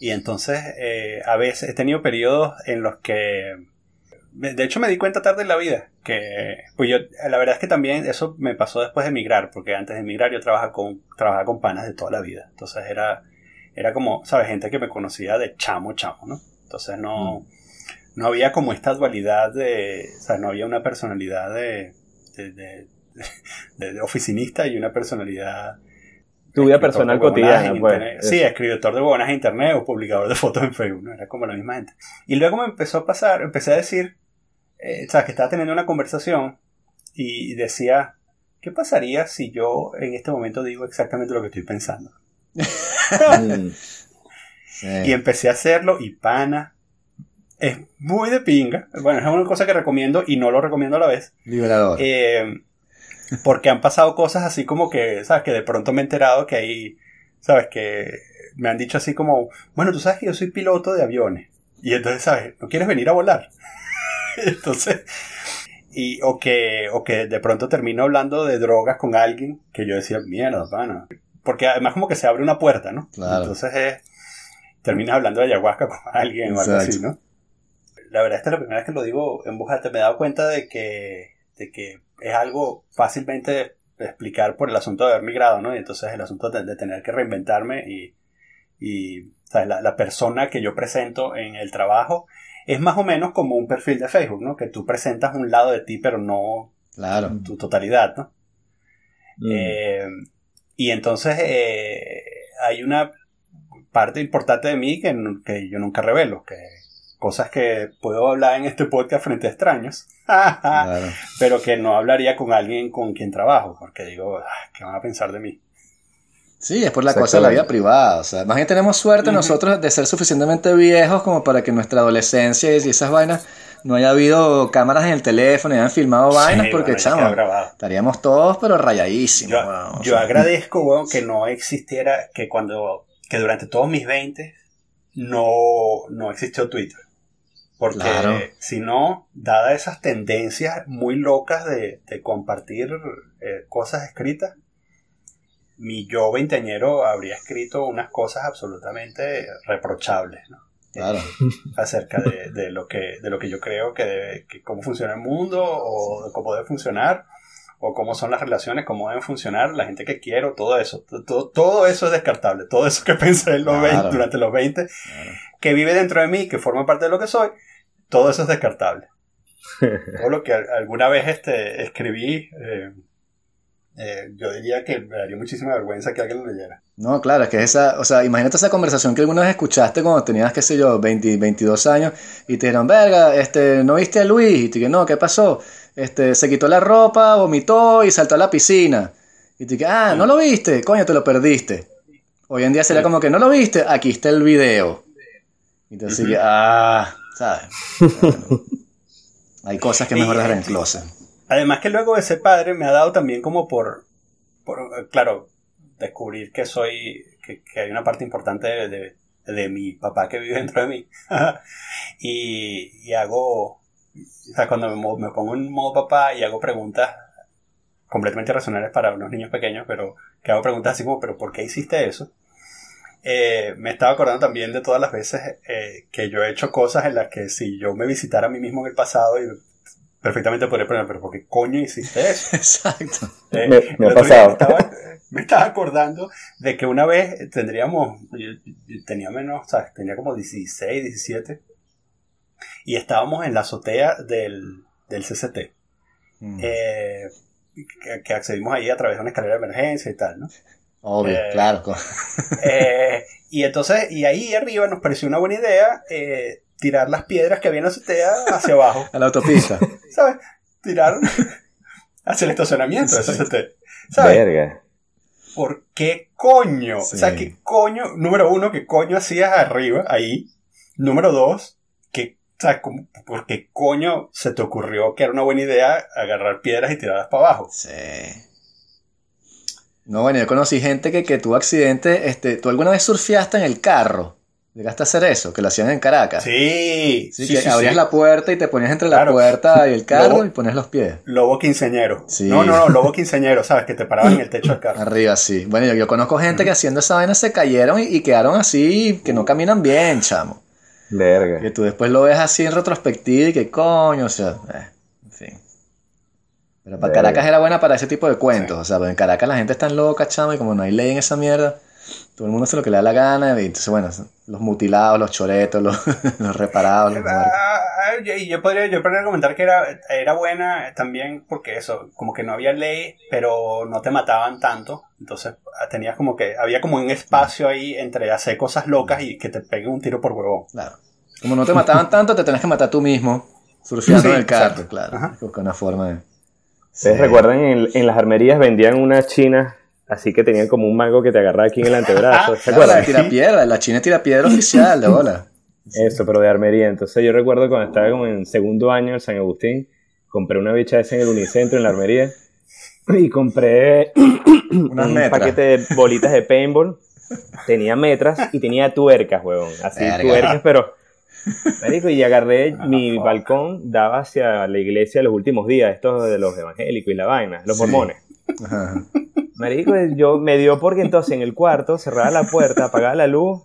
y entonces, eh, a veces he tenido periodos en los que. De hecho, me di cuenta tarde en la vida que. Pues yo, la verdad es que también eso me pasó después de emigrar, porque antes de emigrar yo trabajaba con, trabajaba con panas de toda la vida. Entonces era, era como, ¿sabes? Gente que me conocía de chamo, chamo, ¿no? Entonces no. Mm no había como esta dualidad de, o sea, no había una personalidad de, de, de, oficinista y una personalidad... Tu vida personal cotidiana, pues. Sí, escritor de buenas en internet o publicador de fotos en Facebook, ¿no? Era como la misma gente. Y luego me empezó a pasar, empecé a decir, eh, o sea, que estaba teniendo una conversación y decía, ¿qué pasaría si yo en este momento digo exactamente lo que estoy pensando? Y empecé a hacerlo y pana, es muy de pinga. Bueno, es una cosa que recomiendo y no lo recomiendo a la vez. Liberador. Eh, porque han pasado cosas así como que, ¿sabes? Que de pronto me he enterado que hay, ¿sabes? Que me han dicho así como, bueno, tú sabes que yo soy piloto de aviones. Y entonces, ¿sabes? ¿No quieres venir a volar? entonces, y, o que, o que de pronto termino hablando de drogas con alguien que yo decía, mierda, pana. Porque además como que se abre una puerta, ¿no? Entonces, eh, terminas hablando de ayahuasca con alguien o algo así, ¿no? la verdad es que la primera vez que lo digo en voz alta me he dado cuenta de que, de que es algo fácilmente de explicar por el asunto de haber migrado, ¿no? Y entonces el asunto de, tener que reinventarme y, y La, la, persona que yo presento en el trabajo es más o menos como un perfil de Facebook, ¿no? Que tú presentas un lado de ti, pero no claro. tu totalidad, ¿no? Mm. Eh, y entonces eh, hay una parte importante de mí que, que yo nunca revelo, que cosas que puedo hablar en este podcast frente a extraños, pero que no hablaría con alguien con quien trabajo, porque digo, ah, ¿qué van a pensar de mí? Sí, es por la cosa de la vida privada. O sea, más bien tenemos suerte nosotros de ser suficientemente viejos como para que nuestra adolescencia y esas vainas no haya habido cámaras en el teléfono y hayan filmado vainas porque, chamo, estaríamos todos pero rayadísimos. Yo, agradezco, que no existiera, que cuando, que durante todos mis 20 no, no existió Twitter. Porque si no, dadas esas tendencias muy locas de, compartir eh, cosas escritas, mi yo veinteañero habría escrito unas cosas absolutamente reprochables, ¿no? Claro. acerca de, lo que, de lo que yo creo que, debe, que cómo funciona el mundo o de cómo debe funcionar o cómo son las relaciones, cómo deben funcionar, la gente que quiero, todo eso. Todo, todo eso es descartable. Todo eso que pensé en los 20, durante los 20, que vive dentro de mí, que forma parte de lo que soy, todo eso es descartable. todo lo que alguna vez este, escribí, eh, eh, yo diría que me daría muchísima vergüenza que alguien lo leyera. No, claro, es que esa, o sea, imagínate esa conversación que alguna vez escuchaste cuando tenías, qué sé yo, 20, 22 años y te dijeron, verga, este, ¿no viste a Luis? Y te dije, no, ¿qué pasó? Este, se quitó la ropa, vomitó y saltó a la piscina. Y te dije, ah, ¿no lo viste? Coño, te lo perdiste. Hoy en día sería como que, ¿no lo viste? Aquí está el video. Y te uh ah, ¿sabes? hay cosas que mejor dejar en closet. Además que luego de ser padre me ha dado también como por, claro, descubrir que soy, que, hay una parte importante de, de, mi papá que vive dentro de mí. y, y, hago, o sea, cuando me, pongo en modo papá y hago preguntas completamente racionales para unos niños pequeños, pero que hago preguntas así como, pero ¿por qué hiciste eso? Eh, me estaba acordando también de todas las veces eh, que yo he hecho cosas en las que si yo me visitara a mí mismo en el pasado y perfectamente podría poner, pero ¿por qué coño hiciste eso? Exacto. Eh, me, ha pasado. Me estaba, acordando de que una vez tendríamos, yo, tenía menos, o sea, tenía como 16, 17, y estábamos en la azotea del, del CCT. Mm. Eh, que, accedimos ahí a través de una escalera de emergencia y tal, ¿no? Obvio, eh, claro. y entonces, y ahí arriba nos pareció una buena idea tirar las piedras que había en la azotea hacia abajo. a la autopista. ¿Sabes? Tirar hacia el estacionamiento. ¿Sabes? Verga. ¿Por qué coño? O sea, ¿qué coño? Número uno, ¿qué coño hacías arriba, ahí? Número dos, ¿qué, ¿por qué coño se te ocurrió que era una buena idea agarrar piedras y tirarlas para abajo? Sí. No, bueno, yo conocí gente que, que tuvo accidente. Este, ¿Tú alguna vez surfeaste en el carro? ¿Llegaste a hacer eso? Que lo hacían en Caracas. Sí. Sí, que abrías la puerta y te ponías entre la puerta y el carro y pones los pies. Lobo quinceñero. Sí. No, no, no, lobo quinceñero, ¿sabes? Que te paraban en el techo del carro. Arriba, sí. Bueno, yo, conozco gente que haciendo esa vaina se cayeron y, quedaron así, que no caminan bien, chamo. Verga. Que tú después lo ves así en retrospectiva y que coño, o sea, eh, en fin. Pero para Caracas era buena para ese tipo de cuentos. O sea, en Caracas la gente está loca, chamo, y como no hay ley en esa mierda todo el mundo hace lo que le da la gana, y entonces, bueno, los mutilados, los choretos, los, reparados. Los ah, ah, yo, podría, yo podría comentar que era, era buena también porque eso, como que no había ley, pero no te mataban tanto. Entonces ah, tenías como que, había como un espacio ahí entre hacer cosas locas y que te peguen un tiro por huevo Claro. Como no te mataban tanto, te tenías que matar tú mismo, surfeando en el carro, claro. Con una forma de... ¿Ustedes recuerdan en, en las armerías vendían unas chinas Así que tenían como un mango que te agarraba aquí en el antebrazo. ¿Se acuerdan? La tira piedra, la China tira piedra oficial de bola. Eso, pero de armería. Entonces yo recuerdo cuando estaba como en segundo año en San Agustín, compré una bicha esa en el Unicentro, en la armería, y compré un paquete de bolitas de paintball. Tenía metras y tenía tuercas, huevón. Así, tuercas, pero... y agarré mi balcón, daba hacia la iglesia de los últimos días, estos de los evangélicos y la vaina, los mormones. Marico, yo me dio porque entonces en el cuarto cerraba la puerta, apagaba la luz,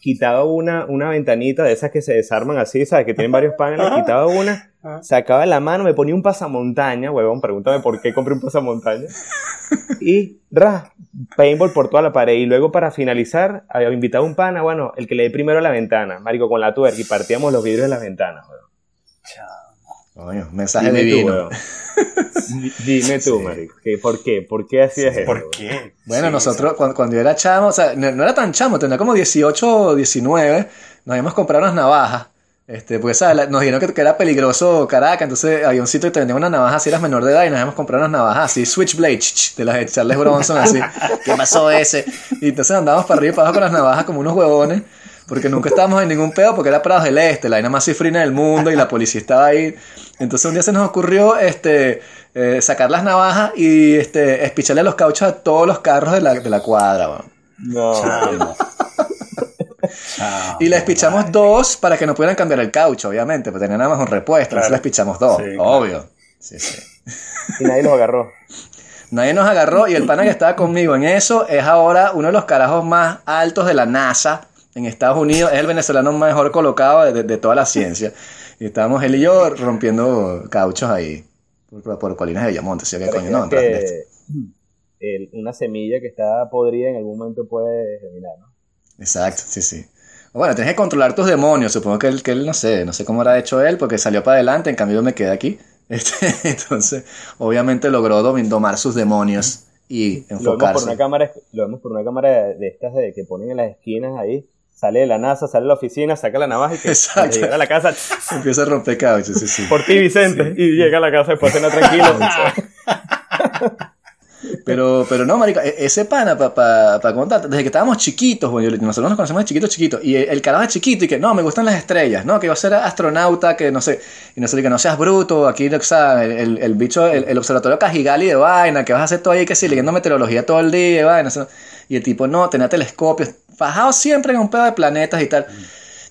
quitaba una, una ventanita de esas que se desarman así, ¿sabes? Que tienen varios paneles, quitaba una, sacaba la mano, me ponía un pasamontaña, huevón, pregúntame por qué compré un pasamontaña. Y, ra, paintball por toda la pared. Y luego para finalizar, había invitado a un pana, bueno, el que le dé primero a la ventana, marico, con la tuerca y partíamos los vidrios de las ventanas, huevón. Coño, mensaje divino. Dime tú, marico, ¿por qué? ¿Por qué hacías eso? ¿Por qué? Bueno, nosotros cuando, yo era chamo, o sea, no, era tan chamo, tenía como 18 o 19, nos íbamos a comprar unas navajas. Este, pues ¿sabes? nos dijeron que, era peligroso Caracas, entonces había un sitio que te vendía unas navajas así, eras menor de edad, y nos íbamos a comprar unas navajas así, Switchblade, de las de Charles Bronson, así. ¿Qué pasó ese? Y entonces andábamos para arriba y para abajo con las navajas como unos huevones porque nunca estábamos en ningún pedo porque era Prados del Este, la vaina más cifrina del mundo y la policía estaba ahí. Entonces un día se nos ocurrió este, eh, sacar las navajas y este, espicharle los cauchos a todos los carros de la, de la cuadra. No. y le espichamos dos para que no pudieran cambiar el caucho, obviamente, porque tenían nada más un repuesto. Entonces le espichamos dos, obvio. Sí, sí. Y nadie nos agarró. Nadie nos agarró y el pana que estaba conmigo en eso es ahora uno de los carajos más altos de la NASA en Estados Unidos, es el venezolano mejor colocado de, toda la ciencia. Y estábamos él y yo rompiendo cauchos ahí. por, por Colinas de Villamonte, de el- una semilla que está podrida en algún momento puede germinar, ¿no? Exacto, sí, sí. Bueno, tienes que controlar tus demonios. Supongo que él, que él, no sé, no sé cómo habrá hecho él, porque salió para adelante, en cambio yo me quedé aquí. Este, entonces, obviamente logró domar sus demonios y Lo vemos por enfocarse. una cámara, lo vemos por una cámara de, de estas de, que ponen en las esquinas ahí. Sale de la NASA, sale de la oficina, saca la navaja y que llegar a la casa, Empieza a romper cauchos, sí, sí. por ti Vicente, y llega a la casa después cena tranquilo. Pero, pero no, marica, e- ese pana, para pa, pa contar, desde que estábamos chiquitos, bueno, nosotros nos conocemos de chiquitos, chiquitos, y el, carajo es chiquito y que no, me gustan las estrellas, no, que yo ser astronauta, que no sé, y no sé, que no seas bruto, aquí, o sea, el, el, el bicho, el, el observatorio Cajigali de vaina, que vas a hacer todo ahí, que sí, leyendo meteorología todo el día, y vaina, eso. y el tipo, no, tenía telescopios, fajado siempre en un pedo de planetas y tal.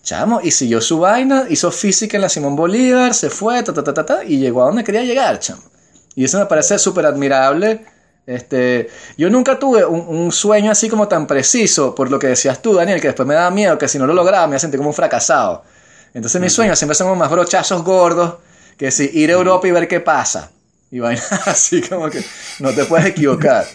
Chamo, y siguió su vaina, hizo física en la Simón Bolívar, se fue, ta, ta, ta, ta, ta, y llegó a donde quería llegar, chamo. Y eso me parece súper admirable. Este, yo nunca tuve un, un sueño así como tan preciso, por lo que decías tú, Daniel, que después me daba miedo, que si no lo lograba me iba a sentir como un fracasado. Entonces mis sueños siempre son como más brochazos gordos, que si ir a Europa y ver qué pasa. Y vaina así como que no te puedes equivocar.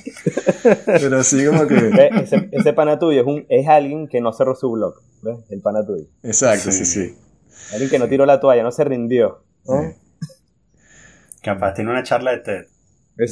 Pero así como que... Ese, ese pana tuyo es, un, es alguien que no cerró su blog. ¿ves? El pana tuyo. Exacto, sí, Sí. sí. Alguien que no tiró la toalla, no se rindió. ¿no? Capaz tiene una charla de TED.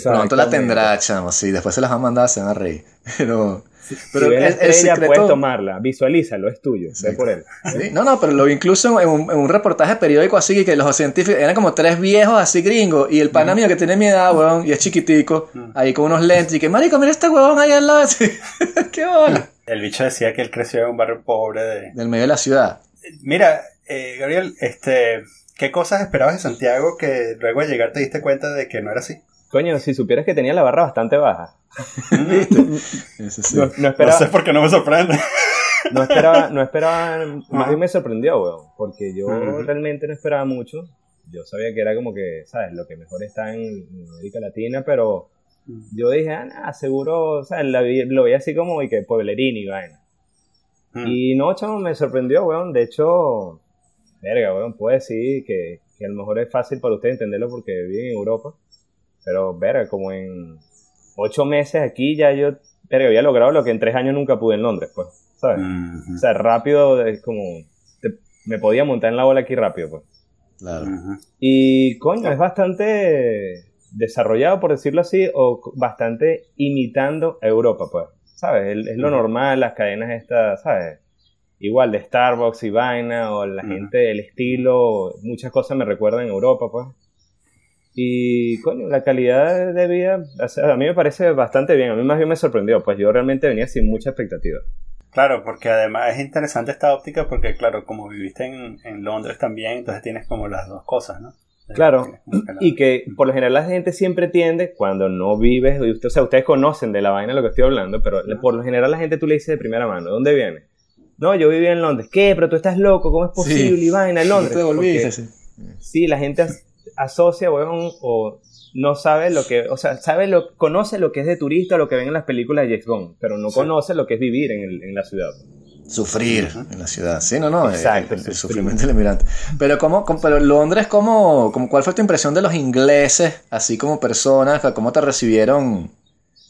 Pronto la tendrá, chamo, sí. Después se las va a mandar, se van a reír. Pero... Pero si el- el secreto- puedes tomarla, visualízalo, es tuyo, ve Exacto. por él. Sí, No, no, pero lo vi incluso en un, en un reportaje periódico así que los científicos eran como tres viejos así gringos y el pana mío que tiene mi edad, weón, y es chiquitico, ahí con unos lentes y que, marico, mira este huevón ahí al lado, así, qué bola, El bicho decía que él creció en un barrio pobre de... del medio de la ciudad. Mira, eh, Gabriel, este, ¿qué cosas esperabas de Santiago que luego de llegar te diste cuenta de que no era así? Coño, si supieras que tenía la barra bastante baja. Eso sí. No, no No esperaba, sé por qué no me sorprende. no esperaba, no esperaba, más bien me sorprendió, weón, porque yo Ujú. realmente no esperaba mucho. Yo sabía que era como que, ¿sabes? Lo que mejor está en, América Latina, pero yo dije, ah, nah, seguro, ¿sabes? La vi- lo veía así como y que pueblerín y vaina. Mm. Y no, chamo, me sorprendió, weón. De hecho, verga, weón, puedo decir que, que a lo mejor es fácil para usted entenderlo porque vive en Europa. Pero, verga, como en ocho meses aquí ya yo, verga, había logrado lo que en tres años nunca pude en Londres, pues, ¿sabes? O sea, rápido, es como, te- me podía montar en la bola aquí rápido, pues. Claro. Y, coño, es bastante desarrollado, por decirlo así, o bastante imitando a Europa, pues. ¿Sabes? Es, es lo normal, las cadenas estas, ¿sabes? Igual de Starbucks y vaina, o la gente, el estilo, muchas cosas me recuerdan a Europa, pues. Y, coño, la calidad de vida, o sea, a mí me parece bastante bien. A mí más bien me sorprendió, pues yo realmente venía sin mucha expectativa. Claro, porque además es interesante esta óptica porque, claro, como viviste en, en Londres también, entonces tienes como las dos cosas, ¿no? Claro, que la- Y que por lo general la gente siempre tiende, cuando no vives, y usted, o sea, ustedes conocen de la vaina de lo que estoy hablando, pero por lo general la gente tú le dices de primera mano, ¿dónde viene? No, yo vivía en Londres. ¿Qué? Pero tú estás loco, ¿cómo es posible? Sí. Y vaina en No Londres. te volviste, Porque- sí. Sí, la gente asocia, weón, o no sabe lo que, o sea, sabe lo, conoce lo que es de turista, lo que ven en las películas de James Bond, pero no Sí. conoce lo que es vivir en, el- en la ciudad. Sufrir en la ciudad. Sí, no, no. Exacto, el, el el sufrimiento del inmigrante. Pero, ¿cómo, cómo- pero Londres, ¿cómo, cómo, ¿cuál fue tu impresión de los ingleses, así como personas? ¿Cómo te recibieron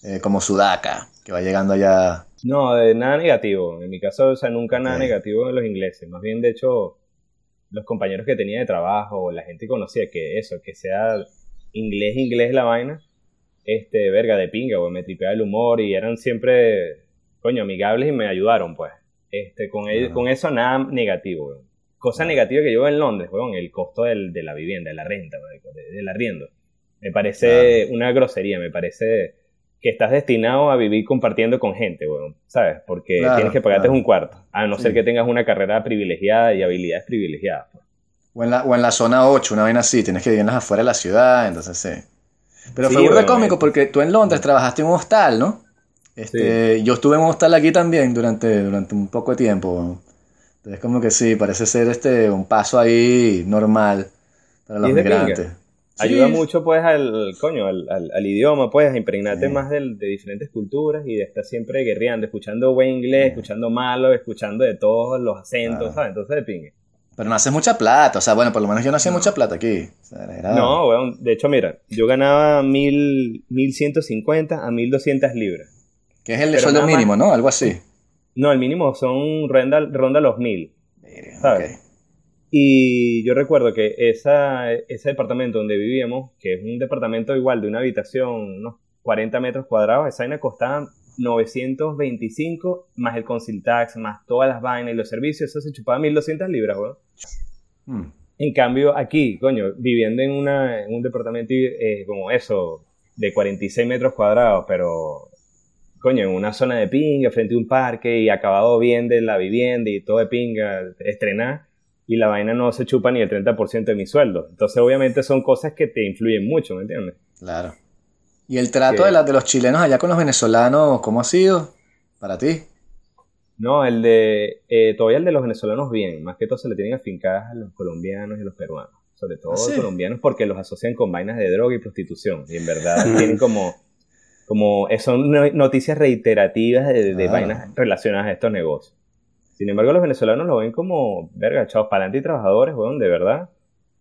eh, como sudaca, que va llegando allá? No, de nada negativo. En mi caso, o sea, nunca nada negativo de los ingleses. Más bien, de hecho, los compañeros que tenía de trabajo, la gente que conocía, que eso, que sea inglés, inglés la vaina, este, verga, de pinga, güey, me tripeaba el humor y eran siempre, coño, amigables y me ayudaron, pues. Este, con, ellos- con eso nada negativo, güey. Cosa negativa que yo veo en Londres, weón, el costo del- de la vivienda, de la renta, del arriendo. Me parece una grosería, me parece que estás destinado a vivir compartiendo con gente, weón, ¿sabes? Porque Claro, tienes que pagarte claro. un cuarto, a no Sí. ser que tengas una carrera privilegiada y habilidades privilegiadas. pues. O en, la, o en la zona 8, una vaina así, tienes que vivir en las afueras de la ciudad, entonces sí. Pero Sí, fue bueno, cómico porque tú en Londres trabajaste en un hostal, ¿no? Este, Yo estuve en un hostal aquí también durante, durante un poco de tiempo. Entonces como que sí, parece ser este un paso ahí normal para los Y es de pinga. Sí, Ayuda mucho, pues, al, coño, al, al- al idioma, pues, a impregnarte Sí. más de, diferentes culturas y de estar siempre guerreando, escuchando buen inglés, Sí. escuchando malo, escuchando de todos los acentos. ¿sabes? Entonces, de pingue. Pero no haces mucha plata, o sea, bueno, por lo menos yo no hacía mucha plata aquí. O sea, era- No, weón, de hecho, mira, yo ganaba mil, 1150 a 1200 libras. Que es el pero sueldo más- mínimo, ¿no? Algo así. No, el mínimo son ronda, ronda los mil. ¿Sabes? Ok. Y yo recuerdo que esa, ese departamento donde vivíamos, que es un departamento igual de una habitación, unos 40 metros cuadrados, esa vaina costaba 925 más el council tax, más todas las vainas y los servicios, eso se chupaba 1200 libras, weón. Mm. En cambio, aquí, coño, viviendo en, una, en un departamento eh, como eso, de 46 metros cuadrados, pero, coño, en una zona de pinga, frente a un parque y acabado bien de la vivienda y todo de pinga, estrenar, y la vaina no se chupa ni el 30% de mi sueldo. Entonces, obviamente, son cosas que te influyen mucho, ¿me entiendes? Claro. ¿Y el trato Que- de, la- de los chilenos allá con los venezolanos, cómo ha sido para ti? No, el de, eh, todavía el de los venezolanos bien, más que todo se le tienen afincadas a los colombianos y a los peruanos, sobre todo ¿Ah, sí? los colombianos porque los asocian con vainas de droga y prostitución, y en verdad tienen como, como, eh, son no- noticias reiterativas de, de Ah. vainas relacionadas a estos negocios. Sin embargo, los venezolanos lo ven como, verga, chavos, para adelante y trabajadores, weón, de verdad.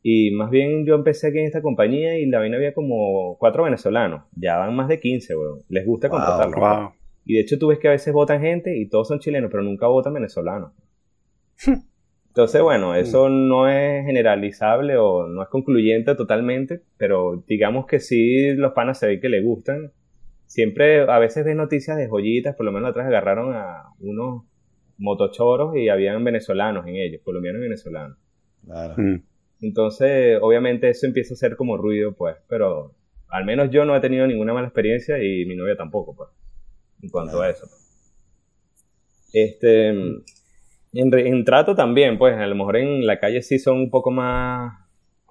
Y más bien yo empecé aquí en esta compañía y la vaina había como cuatro venezolanos, ya van más de 15, weón, les gusta Wow, contratarlos. Wow. Y de hecho tú ves que a veces votan gente y todos son chilenos, pero nunca votan venezolanos. Entonces, bueno, eso no es generalizable o no es concluyente totalmente, pero digamos que sí los panas se ve que le gustan. Siempre, a veces ves noticias de joyitas, por lo menos atrás agarraron a unos motochoros y habían venezolanos en ellos, colombianos y venezolanos. Claro. Mm. Entonces, obviamente eso empieza a ser como ruido, pues, pero al menos yo no he tenido ninguna mala experiencia y mi novia tampoco, pues, en cuanto a eso. Este, en, en trato también, pues, a lo mejor en la calle sí son un poco más,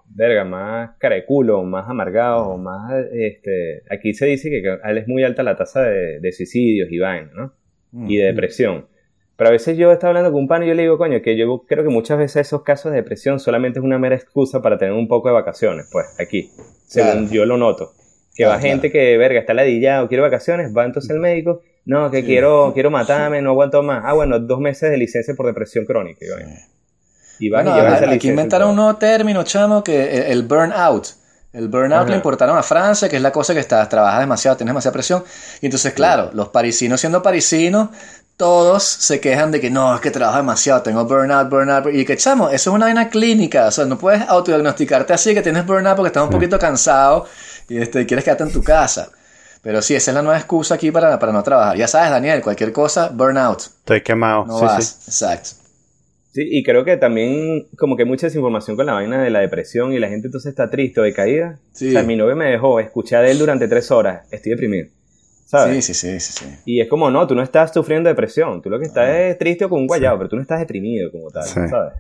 verga, más careculo, más amargados, o más, este, aquí se dice que que es muy alta la tasa de, de suicidios y vaina, ¿no? Mm. y de depresión. Pero a veces yo estaba hablando con un pan y yo le digo, coño, que yo creo que muchas veces esos casos de depresión solamente es una mera excusa para tener un poco de vacaciones, pues, aquí, según Claro. yo lo noto. Que Claro, va gente que, verga, está ladillado, quiere vacaciones, va entonces el médico, no, que Sí. quiero, quiero matarme, no aguanto más. Ah, bueno, dos meses de licencia por depresión crónica. Y, vaina. Y vas Bueno, y a- esa aquí inventaron un nuevo término, chamo, que el, el burnout. El burnout Ajá. le importaron a Francia, que es la cosa que estás, trabajas demasiado, tienes demasiada presión. Y entonces, claro, los parisinos siendo parisinos, todos se quejan de que no, es que trabajo demasiado, tengo burnout, burnout. Y que, chamo, eso es una vaina clínica. O sea, no puedes autodiagnosticarte así que tienes burnout porque estás un poquito cansado y este, quieres quedarte en tu casa. Pero sí, esa es la nueva excusa aquí para, para no trabajar. Ya sabes, Daniel, cualquier cosa, burnout. Estoy quemado. No sí, vas. sí. Exacto. Sí, y creo que también como que hay mucha desinformación con la vaina de la depresión y la gente entonces está triste o decaída. Sí. O sea, mi novio me dejó, escuché a él durante tres horas, estoy deprimido. ¿Sabes? Sí, sí, sí, sí, sí. Y es como, no, tú no estás sufriendo depresión, tú lo que estás es triste o con un guayabo, pero tú no estás deprimido como tal, Sí. ¿sabes?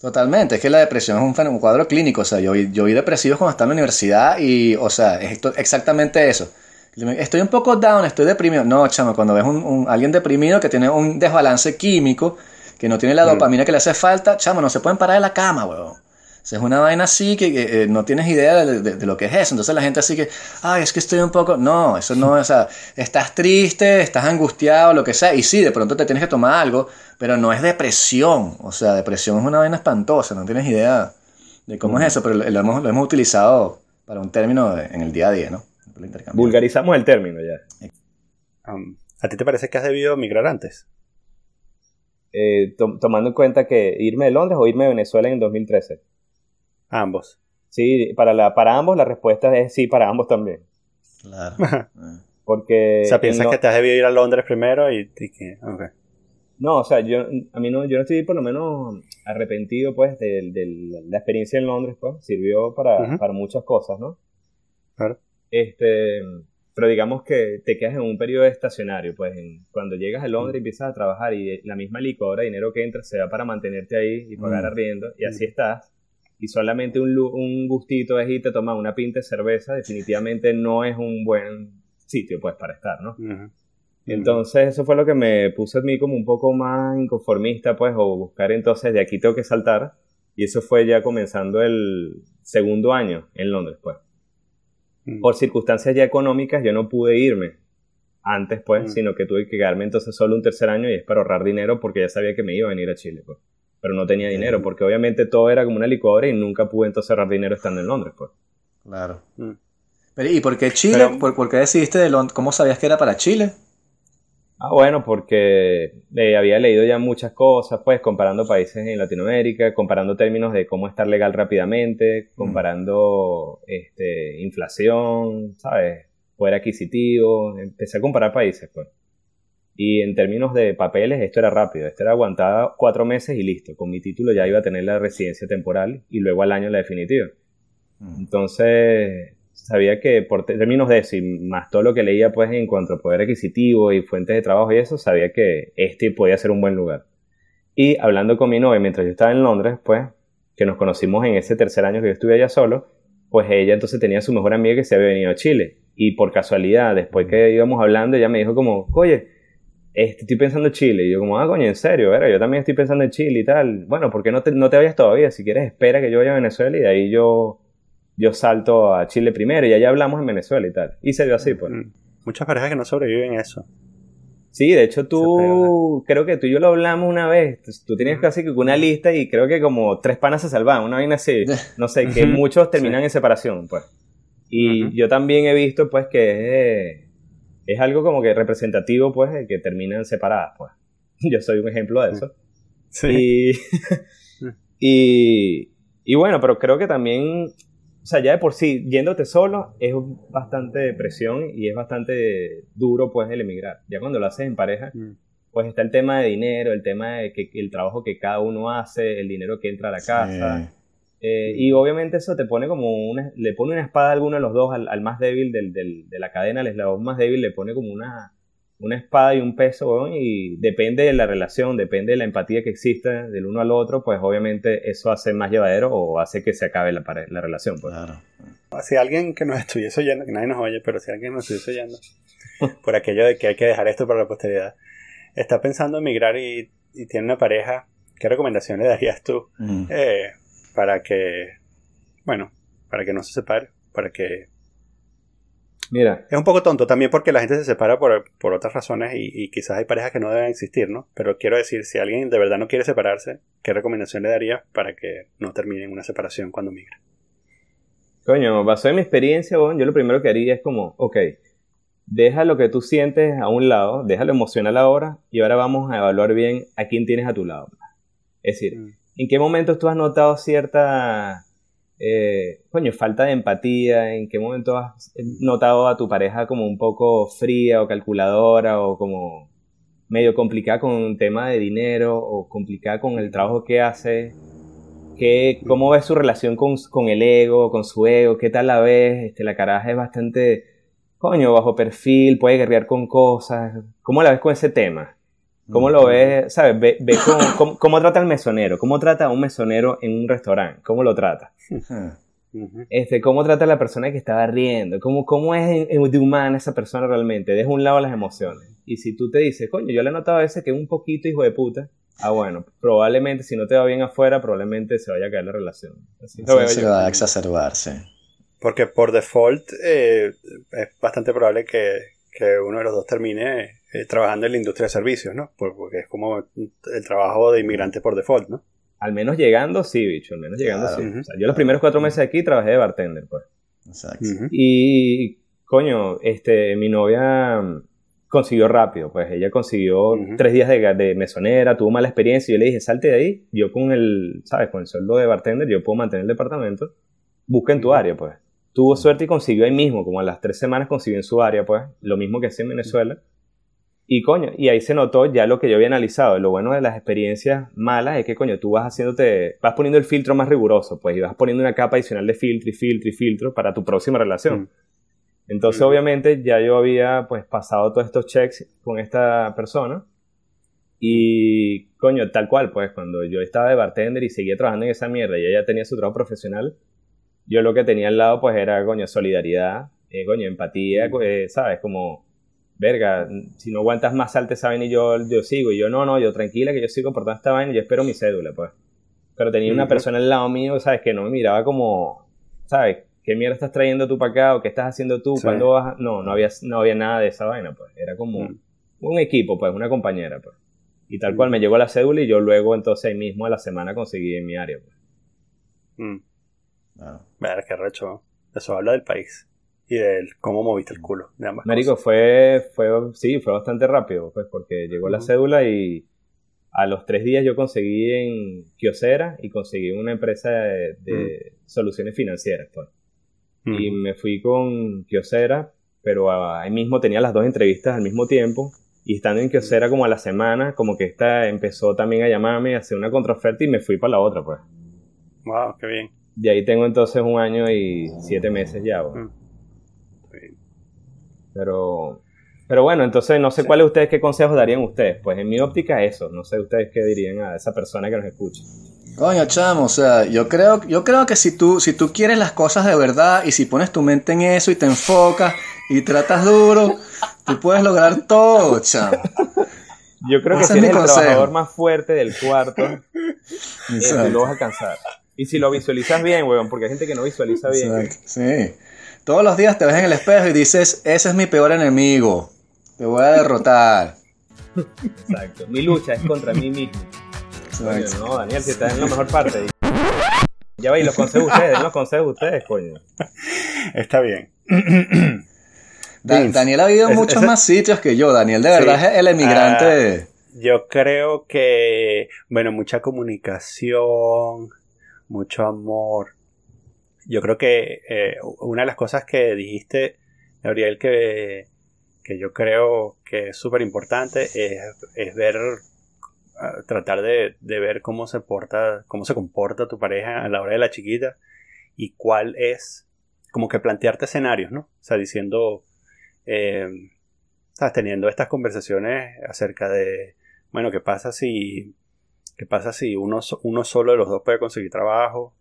Totalmente, es que la depresión es un, fenómeno- un cuadro clínico, o sea, yo, vi- yo vi depresivos cuando estaba en la universidad y, o sea, es esto- exactamente eso. Estoy un poco down, estoy deprimido. No, chamo, cuando ves un, un- alguien deprimido que tiene un desbalance químico, que no tiene la Mm. dopamina que le hace falta, chamo, no se pueden parar de la cama, weón. O sea, es una vaina así que, que, eh, no tienes idea de, de- de lo que es eso. Entonces la gente así que, ay, es que estoy un poco... No, eso no, o sea, estás triste, estás angustiado, lo que sea. Y sí, de pronto te tienes que tomar algo, pero no es depresión. O sea, depresión es una vaina espantosa, no tienes idea de cómo es eso, pero lo, lo hemos, lo hemos utilizado para un término de- en el día a día, ¿no? Vulgarizamos el término ya. Um, ¿A ti te parece que has debido migrar antes? Eh, to- tomando en cuenta que irme de Londres o irme de Venezuela en 2013. Ambos. Sí, para, la, para ambos la respuesta es sí, para ambos también. Claro. Porque... o sea, piensas que te has debido ir a Londres primero y, y que... ok. No, o sea, yo, a mí no, yo no estoy por lo menos arrepentido, pues, de, de la experiencia en Londres, pues, sirvió para, para muchas cosas, ¿no? Claro. Este, pero digamos que te quedas en un periodo estacionario, pues, en- cuando llegas a Londres y empiezas a trabajar y la misma licuadora de dinero que entra se va para mantenerte ahí y pagar Mm. arriendo, y así estás, y solamente un, un gustito es irte a tomar una pinta de cerveza, definitivamente no es un buen sitio, pues, para estar, ¿no? Entonces eso fue lo que me puso a mí como un poco más inconformista, pues, o buscar entonces de aquí tengo que saltar. Y eso fue ya comenzando el segundo año en Londres, pues. Mm. Por circunstancias ya económicas yo no pude irme antes, pues, Mm. sino que tuve que quedarme entonces solo un tercer año y es para ahorrar dinero porque ya sabía que me iba a venir a Chile, pues. Pero no tenía dinero, porque obviamente todo era como una licuadora y nunca pude entonces ahorrar dinero estando en Londres, pues. Claro. Mm. ¿Y por qué Chile? ¿Por, qué decidiste de Londres? ¿Cómo sabías que era para Chile? Ah, bueno, porque eh, había leído ya muchas cosas, pues, comparando países en Latinoamérica, comparando términos de cómo estar legal rápidamente, mm. comparando este, inflación, ¿sabes? Poder adquisitivo. Empecé a comparar países, pues. Y en términos de papeles, esto era rápido. Esto era aguantada cuatro meses y listo. Con mi título ya iba a tener la residencia temporal y luego al año la definitiva. Mm. Entonces, sabía que por términos de eso y más todo lo que leía pues en cuanto a poder adquisitivo y fuentes de trabajo y eso, sabía que este podía ser un buen lugar. Y hablando con mi novia mientras yo estaba en Londres, pues, que nos conocimos en ese tercer año que yo estuve allá solo, pues ella entonces tenía su mejor amiga que se había venido a Chile. Y por casualidad, después que íbamos hablando, ella me dijo como, oye, este, estoy pensando en Chile. Y yo como, ah, coño, en serio, ¿verdad? yo también estoy pensando en Chile y tal. Bueno, ¿por qué no te, no te vayas todavía? Si quieres, espera que yo vaya a Venezuela y de ahí yo yo salto a Chile primero y allá hablamos en Venezuela y tal. Y se dio así, pues. Mm. Muchas parejas que no sobreviven a eso. Sí, de hecho tú, creo que tú y yo lo hablamos una vez, tú tienes casi que una lista y creo que como tres panas se salvan, una vaina así, no sé, que muchos terminan en separación, pues. Y yo también he visto, pues, que es, algo como que representativo, pues, de que terminan separadas, pues. Yo soy un ejemplo de eso. Sí. y, y bueno, pero creo que también o sea, ya de por sí, yéndote solo es bastante depresión y es bastante duro, pues, el emigrar. Ya cuando lo haces en pareja, mm. pues está el tema de dinero, el tema de que el trabajo que cada uno hace, el dinero que entra a la casa. Eh, y obviamente eso te pone como una, le pone una espada a alguno de los dos, al, más débil del, del, de la cadena, al eslabón más débil le pone como una, una espada y un peso, y depende de la relación, depende de la empatía que exista del uno al otro, pues obviamente eso hace más llevadero o hace que se acabe la, la relación. Pues. Claro. Si alguien que nos estuviese oyendo, que nadie nos oye, pero si alguien nos estuviese oyendo, por aquello de que hay que dejar esto para la posteridad, está pensando en migrar y, tiene una pareja, ¿qué recomendación le darías tú mm. eh, para que, bueno, para que no se separe, para que Mira. Es un poco tonto también porque la gente se separa por, otras razones y, quizás hay parejas que no deben existir, ¿no? Pero quiero decir, si alguien de verdad no quiere separarse, ¿qué recomendación le daría para que no termine en una separación cuando migra? Coño, basado en mi experiencia, yo lo primero que haría es como, ok, deja lo que tú sientes a un lado, deja lo emocional ahora y ahora vamos a evaluar bien a quién tienes a tu lado. Es decir, mm. ¿En qué momentos tú has notado cierta eh, coño, falta de empatía, en qué momento has notado a tu pareja como un poco fría o calculadora o como medio complicada con un tema de dinero o complicada con el trabajo que hace, ¿Qué, ¿cómo ves su relación con, con, el ego, con su ego? ¿Qué tal la ves? Este, la caraja es bastante, coño, bajo perfil, puede guerrear con cosas. ¿Cómo la ves con ese tema? ¿Cómo lo ves? ¿Sabes? Ve, cómo, trata el mesonero. ¿Cómo trata a un mesonero en un restaurante? ¿Cómo lo trata? Este, ¿Cómo trata a la persona que estaba riendo? ¿Cómo, cómo es de humana esa persona realmente? Deja un lado las emociones. Y si tú te dices, coño, yo le he notado a veces que es un poquito hijo de puta, ah, bueno, probablemente si no te va bien afuera, probablemente se vaya a caer la relación. Así se va a exacerbarse. Porque por default eh, es bastante probable que, que uno de los dos termine eh, trabajando en la industria de servicios, ¿no? Porque es como el trabajo de inmigrante por default, ¿no? Al menos llegando, sí, bicho, al menos llegando, sí. yo los primeros cuatro meses aquí trabajé de bartender, pues. Exacto. Y, coño, este, mi novia consiguió rápido, pues ella consiguió tres días de, mesonera, tuvo mala experiencia y yo le dije, salte de ahí, yo con el, ¿sabes? Con el sueldo de bartender yo puedo mantener el departamento, busca en tu área, pues. Tuvo suerte y consiguió ahí mismo, como a las tres semanas consiguió en su área, pues, lo mismo que hacía en Venezuela. Y coño, y ahí se notó ya lo que yo había analizado. Lo bueno de las experiencias malas es que, coño, tú vas haciéndote, vas poniendo el filtro más riguroso, pues, y vas poniendo una capa adicional de filtro y filtro y filtro para tu próxima relación. Mm. Entonces, mm. obviamente, ya yo había, pues, pasado todos estos checks con esta persona. Y, coño, tal cual, pues, cuando yo estaba de bartender y seguía trabajando en esa mierda y ella tenía su trabajo profesional, yo lo que tenía al lado, pues, era, coño, solidaridad, eh, coño, empatía, mm. eh, ¿sabes? Como verga, si no aguantas más salte esa vaina y yo, yo sigo. Y yo, no, no, yo tranquila que yo sigo por toda esta vaina y yo espero mi cédula, pues. Pero tenía una persona al lado mío, ¿sabes? Que no me miraba como, ¿sabes? ¿Qué mierda estás trayendo tú para acá? ¿O qué estás haciendo tú? ¿Cuándo vas? No, no había, no había nada de esa vaina, pues. Era como un equipo, pues, una compañera, pues. Y tal cual me llegó la cédula y yo luego entonces ahí mismo a la semana conseguí en mi área. Pues. Mm. Ver, qué recho. Eso habla del país y de cómo moviste el culo. De Marico, fue, fue, sí, fue bastante rápido, pues, porque llegó la cédula y a los tres días yo conseguí en Kiosera y conseguí una empresa de, soluciones financieras, pues. Y me fui con Kiosera, pero ahí mismo tenía las dos entrevistas al mismo tiempo. Y estando en Kiosera como a la semana, como que esta empezó también a llamarme, a hacer una contraoferta y me fui para la otra, pues. Wow, qué bien. Y ahí tengo entonces un año y siete meses ya. Mm. Pero, pero bueno, entonces no sé cuáles ustedes, qué consejos darían ustedes. Pues en mi óptica eso, no sé ustedes qué dirían a esa persona que nos escucha. Coño, chamo, o sea, yo creo, yo creo que si tú, si tú quieres las cosas de verdad y si pones tu mente en eso y te enfocas y tratas duro, tú puedes lograr todo, chamo. Yo creo que si eres el trabajador más fuerte del cuarto, eh, lo vas a alcanzar. Y si lo visualizas bien, weón, porque hay gente que no visualiza bien. Sí. Todos los días te ves en el espejo y dices, ese es mi peor enemigo. Te voy a derrotar. Exacto. Mi lucha es contra mí mismo. Exacto. no, Daniel, si estás en la mejor parte. Ya veis, los consejos ustedes, den los consejos ustedes, coño. Está bien. Daniel ha vivido en muchos más sitios que yo. Daniel, de verdad, es el emigrante. Uh, yo creo que, bueno, mucha comunicación, mucho amor. Yo creo que eh, una de las cosas que dijiste, Gabriel, que, que yo creo que es súper importante es, ver, ah, tratar de, ver cómo se porta, cómo se comporta tu pareja a la hora de la chiquita y cuál es, como que plantearte escenarios, ¿no? O sea, diciendo, eh, teniendo estas conversaciones acerca de, bueno, ¿qué pasa si ¿Qué pasa si uno, uno solo de los dos puede conseguir trabajo?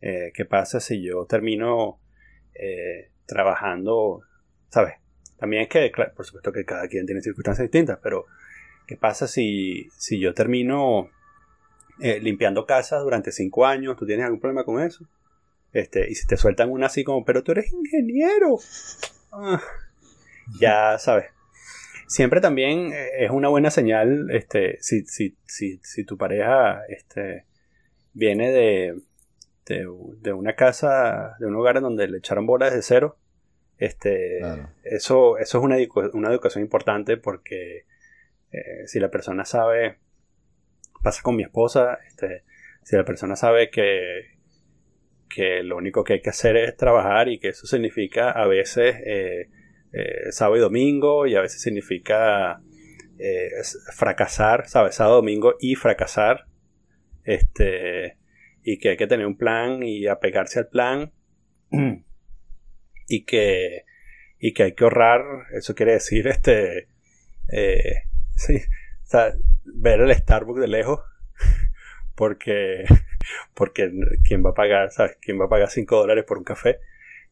Eh, ¿Qué pasa si yo termino eh, trabajando? ¿Sabes? También es que, por supuesto que cada quien tiene circunstancias distintas, pero ¿qué pasa si, si yo termino eh, limpiando casas durante cinco años? ¿Tú tienes algún problema con eso? Este, y si te sueltan una así como, pero tú eres ingeniero. Ah, ya sabes, siempre también es una buena señal este, si, si, si, si tu pareja este, viene de, de, una casa, de un hogar en donde le echaron bolas desde cero. Este, eso, eso es una, una educación importante porque eh, si la persona sabe, pasa con mi esposa, este, si la persona sabe que, que lo único que hay que hacer es trabajar y que eso significa a veces eh, eh, sábado y domingo y a veces significa eh, fracasar, ¿sabes? Sábado, domingo y fracasar. Este, y que hay que tener un plan y apegarse al plan. y que, y que hay que ahorrar, eso quiere decir, este, eh, sí, ver el Starbucks de lejos. porque, porque, ¿quién va a pagar, ¿sabes? ¿Quién va a pagar 5 dólares por un café?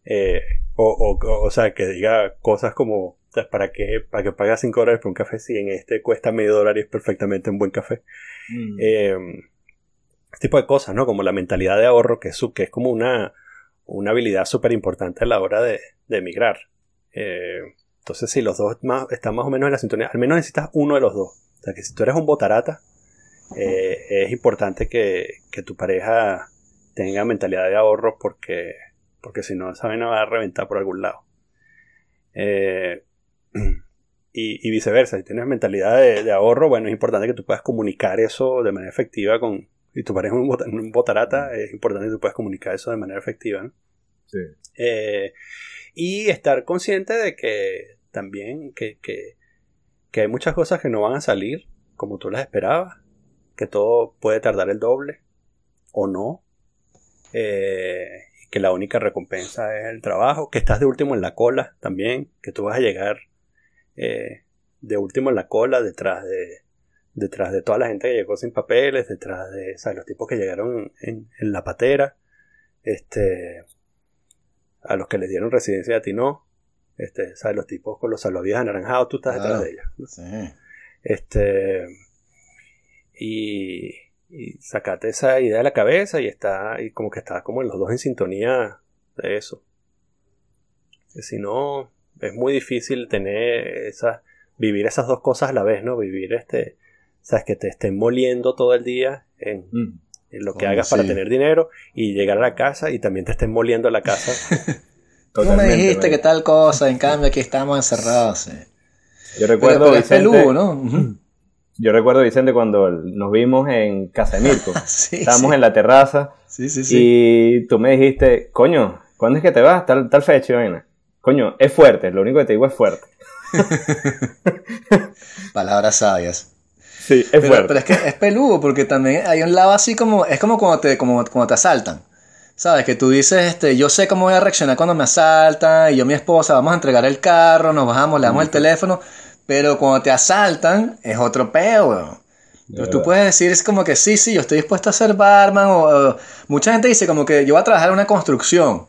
Eh, o, o, sea, que diga cosas como, ¿para qué, para que pagas 5 dólares por un café si en este cuesta medio dólar y es perfectamente un buen café? Mm. Eh, este tipo de cosas, ¿no? Como la mentalidad de ahorro, que es, que es como una, una habilidad súper importante a la hora de, de emigrar. Eh, entonces, si los dos más, están más o menos en la sintonía, al menos necesitas uno de los dos. O sea, que si tú eres un botarata, es importante que, que tu pareja tenga mentalidad de ahorro porque porque si no, esa vaina va a reventar por algún lado. Eh, y, viceversa, si tienes mentalidad de, ahorro, bueno, es importante que tú puedas comunicar eso de manera efectiva con... Si tu pareja es un, botarata, es importante que tú puedas comunicar eso de manera efectiva, ¿no? Sí. Eh, y estar consciente de que también que, que, que hay muchas cosas que no van a salir como tú las esperabas, que todo puede tardar el doble o no. Eh, que la única recompensa es el trabajo, que estás de último en la cola también, que tú vas a llegar eh, de último en la cola detrás de detrás de toda la gente que llegó sin papeles, detrás de los tipos que llegaron en, la patera, este, a los que les dieron residencia a ti no, este, ¿sabes? los tipos con los salvavidas anaranjados, tú estás detrás de ellos. Este, y, y sacate esa idea de la cabeza y está y como que está como en los dos en sintonía de eso. si no, es muy difícil tener esa, vivir esas dos cosas a la vez, ¿no? Vivir este, sabes que te estén moliendo todo el día en, Mm. en lo que hagas para sí. tener dinero y llegar a la casa y también te estén moliendo la casa. Tú me dijiste que tal cosa, en cambio aquí estamos encerrados. sí. Yo recuerdo, pero Vicente, peludo, ¿no? Ujú. yo recuerdo, Vicente, cuando nos vimos en Casa de Mirko. Sí, Estábamos sí. en la terraza Sí, sí, sí. y tú me dijiste, coño, ¿cuándo es que te vas? Tal, tal fecha, vaina. Coño, es fuerte, lo único que te digo es fuerte. Palabras sabias. Sí, es Pero, fuerte. pero es que es peludo porque también hay un lado así como, es como cuando te, como, cuando te asaltan. ¿Sabes? Que tú dices, este, yo sé cómo voy a reaccionar cuando me asaltan, y yo mi esposa vamos a entregar el carro, nos bajamos, le damos el teléfono, pero cuando te asaltan es otro peo, weón. Entonces tú puedes decir, es como que sí, sí, yo estoy dispuesto a ser barman, o, o- mucha gente dice como que yo voy a trabajar en una construcción.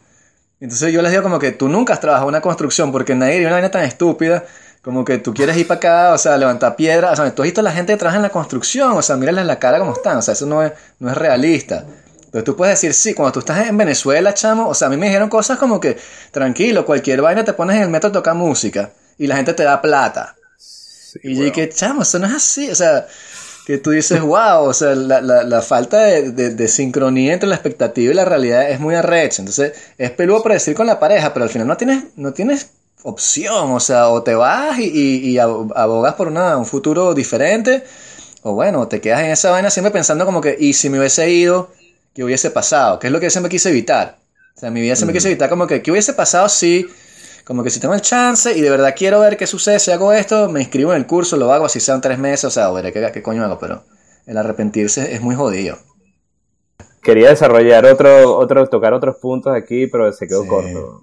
Entonces yo les digo como que tú nunca has trabajado en una construcción, porque nadie haría una vaina tan estúpida como que tú quieres ir para acá, o sea, levantar piedras, o sea, tú has visto a la gente que trabaja en la construcción, o sea, mírales la cara como están, o sea, eso no es, no es realista. Entonces tú puedes decir, sí, cuando tú estás en Venezuela, chamo, o sea, a mí me dijeron cosas como que, tranquilo, cualquier vaina te pones en el metro a tocar música y la gente te da plata. y yo dije, chamo, eso no es así, o sea, que tú dices, wow, o sea, la, la, la falta de, de- de sincronía entre la expectativa y la realidad es muy arrecha. Entonces, es peludo predecir con la pareja, pero al final no tienes, no tienes opción, o sea, o te vas y, y- y ab- abogas por una- un futuro diferente, o bueno, te quedas en esa vaina siempre pensando como que, y si me hubiese ido, ¿qué hubiese pasado? Que es lo que yo siempre quise evitar. O sea, en mi vida siempre quise evitar como que, ¿qué hubiese pasado si, como que si tengo el chance y de verdad quiero ver qué sucede si hago esto, me inscribo en el curso, lo hago así sean tres meses, o sea, o veré qué, qué coño hago, pero el arrepentirse es muy jodido. Quería desarrollar otro, otro, tocar otros puntos aquí, pero se quedó Sí. corto.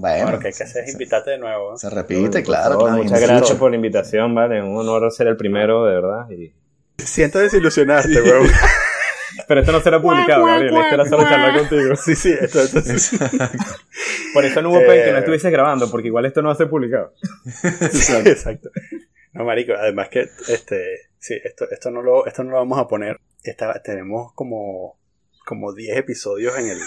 Bueno, Bueno, lo que hay que hacer es invitarte de nuevo. ¿eh? se repite, claro, favor, claro. Muchas gracias por la invitación, vale. Es un honor ser el primero, de verdad. y- Siento desilusionarte, weón. Pero esto no será publicado, Gabriel. Esto era solo charlar contigo. Sí, sí, esto, esto sí. Por eso no hubo pena que no Eh. estuvieses grabando, porque igual esto no va a ser publicado. Exacto. Exacto. No, marico, además que este, sí, esto, esto no lo, esto no lo vamos a poner. Esta- tenemos como, como 10 episodios en el,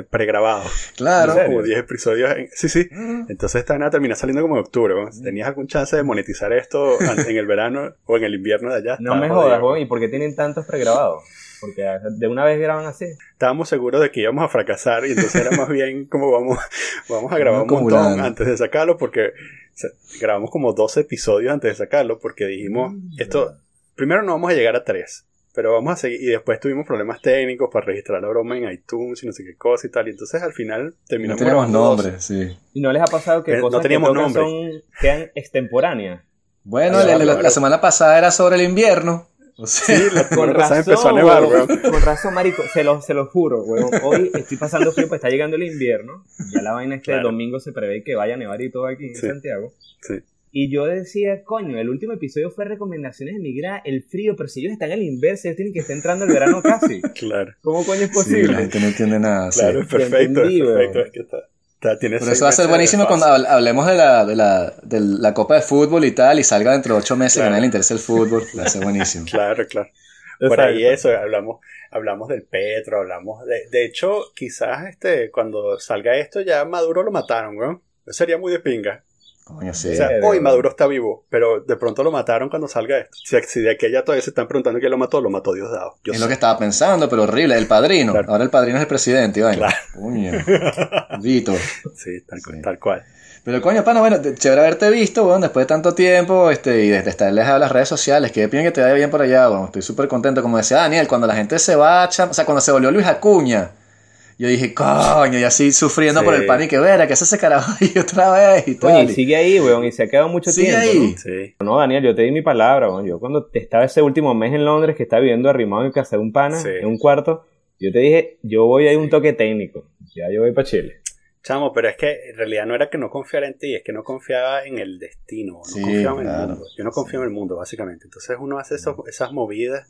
el pregrabado. Claro. ¿En serio? Como 10 episodios en, sí, sí. Entonces esta van a terminar saliendo como en octubre. Si tenías algún chance de monetizar esto en el verano o en el invierno de allá. No me jodas, güey. ¿Y por qué tienen tantos pregrabados? Porque de una vez graban así. Estábamos seguros de que íbamos a fracasar y entonces era más bien como vamos, vamos a grabar un montón acumulando. antes de sacarlo porque o sea, grabamos como 12 episodios antes de sacarlo porque dijimos, esto, primero no vamos a llegar a 3, pero vamos a seguir y después tuvimos problemas técnicos para registrar la broma en iTunes y no sé qué cosa y tal y entonces al final No terminamos teníamos grabando 12. nombre, sí. ¿Y no les ha pasado que Eh, no cosas teníamos que son, quedan extemporáneas? Bueno, la, la- la claro. semana pasada era sobre el invierno. O sea, Sí, la Con semana pasada razón, empezó a nevar, weón. weón. Con razón, marico. Se lo, se lo juro, weón. Hoy estoy pasando frío, pues está llegando el invierno. Ya la vaina es que el domingo se prevé que vaya a nevar y todo aquí en Sí. Santiago. Sí. Y yo decía, coño, el último episodio fue recomendaciones de migrar el frío, pero si ellos están en el inverso, ellos tienen que estar entrando el verano casi. Claro, ¿Cómo coño es sí, posible? la gente no entiende nada. claro, es perfecto, es perfecto, es que está, está- tiene Por seis eso va a ser buenísimo cuando hab- hablemos de la, de, la, de la Copa de Fútbol y tal, y salga dentro de ocho meses Claro. que a nadie le interesa el fútbol. Va a ser buenísimo. Claro, claro. Por Exacto. ahí eso, hablamos, hablamos del Petro, hablamos de, de hecho, quizás este, cuando salga esto ya Maduro lo mataron, weón. Eso sería muy de pinga. Coño, sí. O sea, hoy verdad. Maduro está vivo, pero de pronto lo mataron cuando salga esto. Si, si de aquella todavía se están preguntando quién lo mató, lo mató Diosdado. Yo es sé. lo que estaba pensando, pero horrible. El padrino. Claro. Ahora el padrino es el presidente, Iván. Claro. Coño. Vito. Sí, tal, Sí. tal cual. Pero coño, pana, bueno, chévere haberte visto, weón, después de tanto tiempo, este, y desde estar lejos de las redes sociales, que piden que te vaya bien por allá, weón. Estoy súper contento. Como decía Daniel, cuando la gente se va, cham- o sea, cuando se volvió Luis Acuña, yo dije, coño, y así sufriendo por el pan y que vera, que hace ese carajo ahí otra vez y tal. Oye, y sigue ahí, weón, y se ha quedado mucho Sigue tiempo. ahí. Sí. ¿no? Daniel, yo te di mi palabra, weón. Yo cuando te estaba ese último mes en Londres, que estaba viviendo arrimado en casa de un pana, Sí. en un cuarto, yo te dije, yo voy a ir un toque técnico. Ya yo voy para Chile. Chamo, pero es que en realidad no era que no confiara en ti, es que no confiaba en el destino, no Sí, confiaba en claro. el mundo. Yo no confío en el mundo, básicamente. Entonces uno hace esos- esas movidas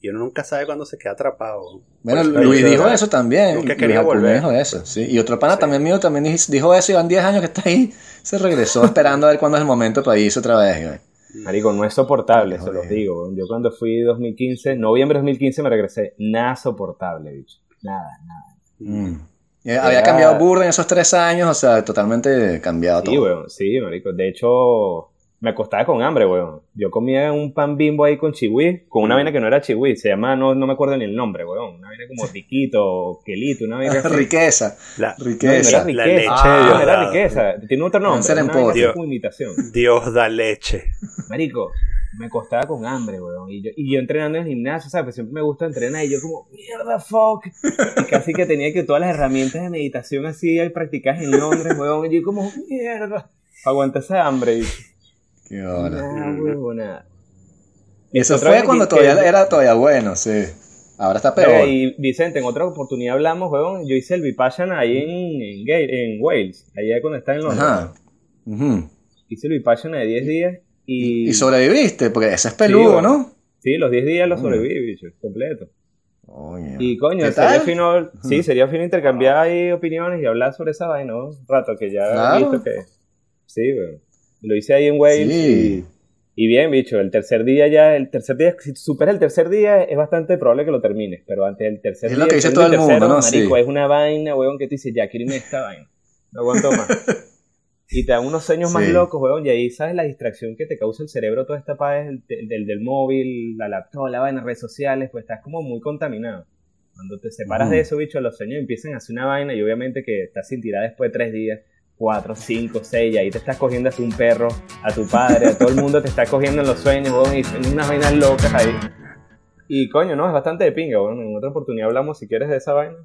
y uno nunca sabe cuándo se queda atrapado. Bueno, eso Luis dijo eso también. Nunca quería volver. dijo eso, sí. Y otro pana Sí. también mío también dij- dijo eso, y van 10 años que está ahí. Se regresó esperando a ver cuándo es el momento para irse otra vez, güey. Marico, no es soportable, se los digo. Yo cuando fui 2015, noviembre de 2015 me regresé. Nada soportable, bicho. Nada, nada. Mm. Eh, Había cambiado burda en esos tres años, o sea, totalmente cambiado Sí, todo. weón, sí, marico. De hecho, me acostaba con hambre, weón. Yo comía un pan bimbo ahí con chihui, con una vaina que no era chihui, se llama, no, no me acuerdo ni el nombre, weón. Una vaina como riquito, quelito, una vaina así. riqueza. La, No, no era Riqueza. riqueza. La leche Ah, Dios no era dado. riqueza. Tiene otro nombre. En una como imitación. Dios da leche. Marico, me acostaba con hambre, weón. Y yo, y yo entrenando en el gimnasio, ¿sabes? Pues siempre me gusta entrenar y yo como, mierda, fuck. Y casi que tenía que todas las herramientas de meditación así, ahí practicadas en Londres, weón. Y yo como, mierda. Aguanta esa hambre. Y, Qué hora. nah, eso Otra fue cuando que- todavía era todavía bueno, sí. Ahora está peor. Y Vicente, en otra oportunidad hablamos, weón. Yo hice el Vipassana ahí en, en, en Wales, allá cuando estaba en Londres. Ajá. Ujú. Hice el Vipassana de 10 días y. Y sobreviviste, porque ese es peludo, bueno. ¿no? Sí, los 10 días Mm. sobreviví, bicho, completo. Oye. Y coño, ¿Qué sería fino, sí, sería fino intercambiar ahí opiniones y hablar sobre esa vaina, ¿no? Un rato que ya Claro. he visto que. Sí, weón. Lo hice ahí en Wales Sí. y, y bien, bicho, el tercer día ya, el tercer día, si superas el tercer día es bastante probable que lo termines, pero antes del tercer Es día. lo que dice todo el mundo, ¿no? Marico, Sí. es una vaina, weón, que te dice, ya, quiero irme esta vaina. No aguanto más. Y te dan unos sueños más Sí. locos, weón, y ahí sabes la distracción que te causa el cerebro toda esta paz del, del, del móvil, la laptop, la vaina, redes sociales, pues estás como muy contaminado. Cuando te separas Ujú. de eso, bicho, los sueños empiezan a hacer una vaina y obviamente que estás sin tirar después de tres días, cuatro, cinco, seis, y ahí te estás cogiendo a un perro, a tu padre, a todo el mundo te está cogiendo en los sueños, y en unas vainas locas ahí. Y coño, no, es bastante de pinga, weón. En otra oportunidad hablamos si quieres de esa vaina.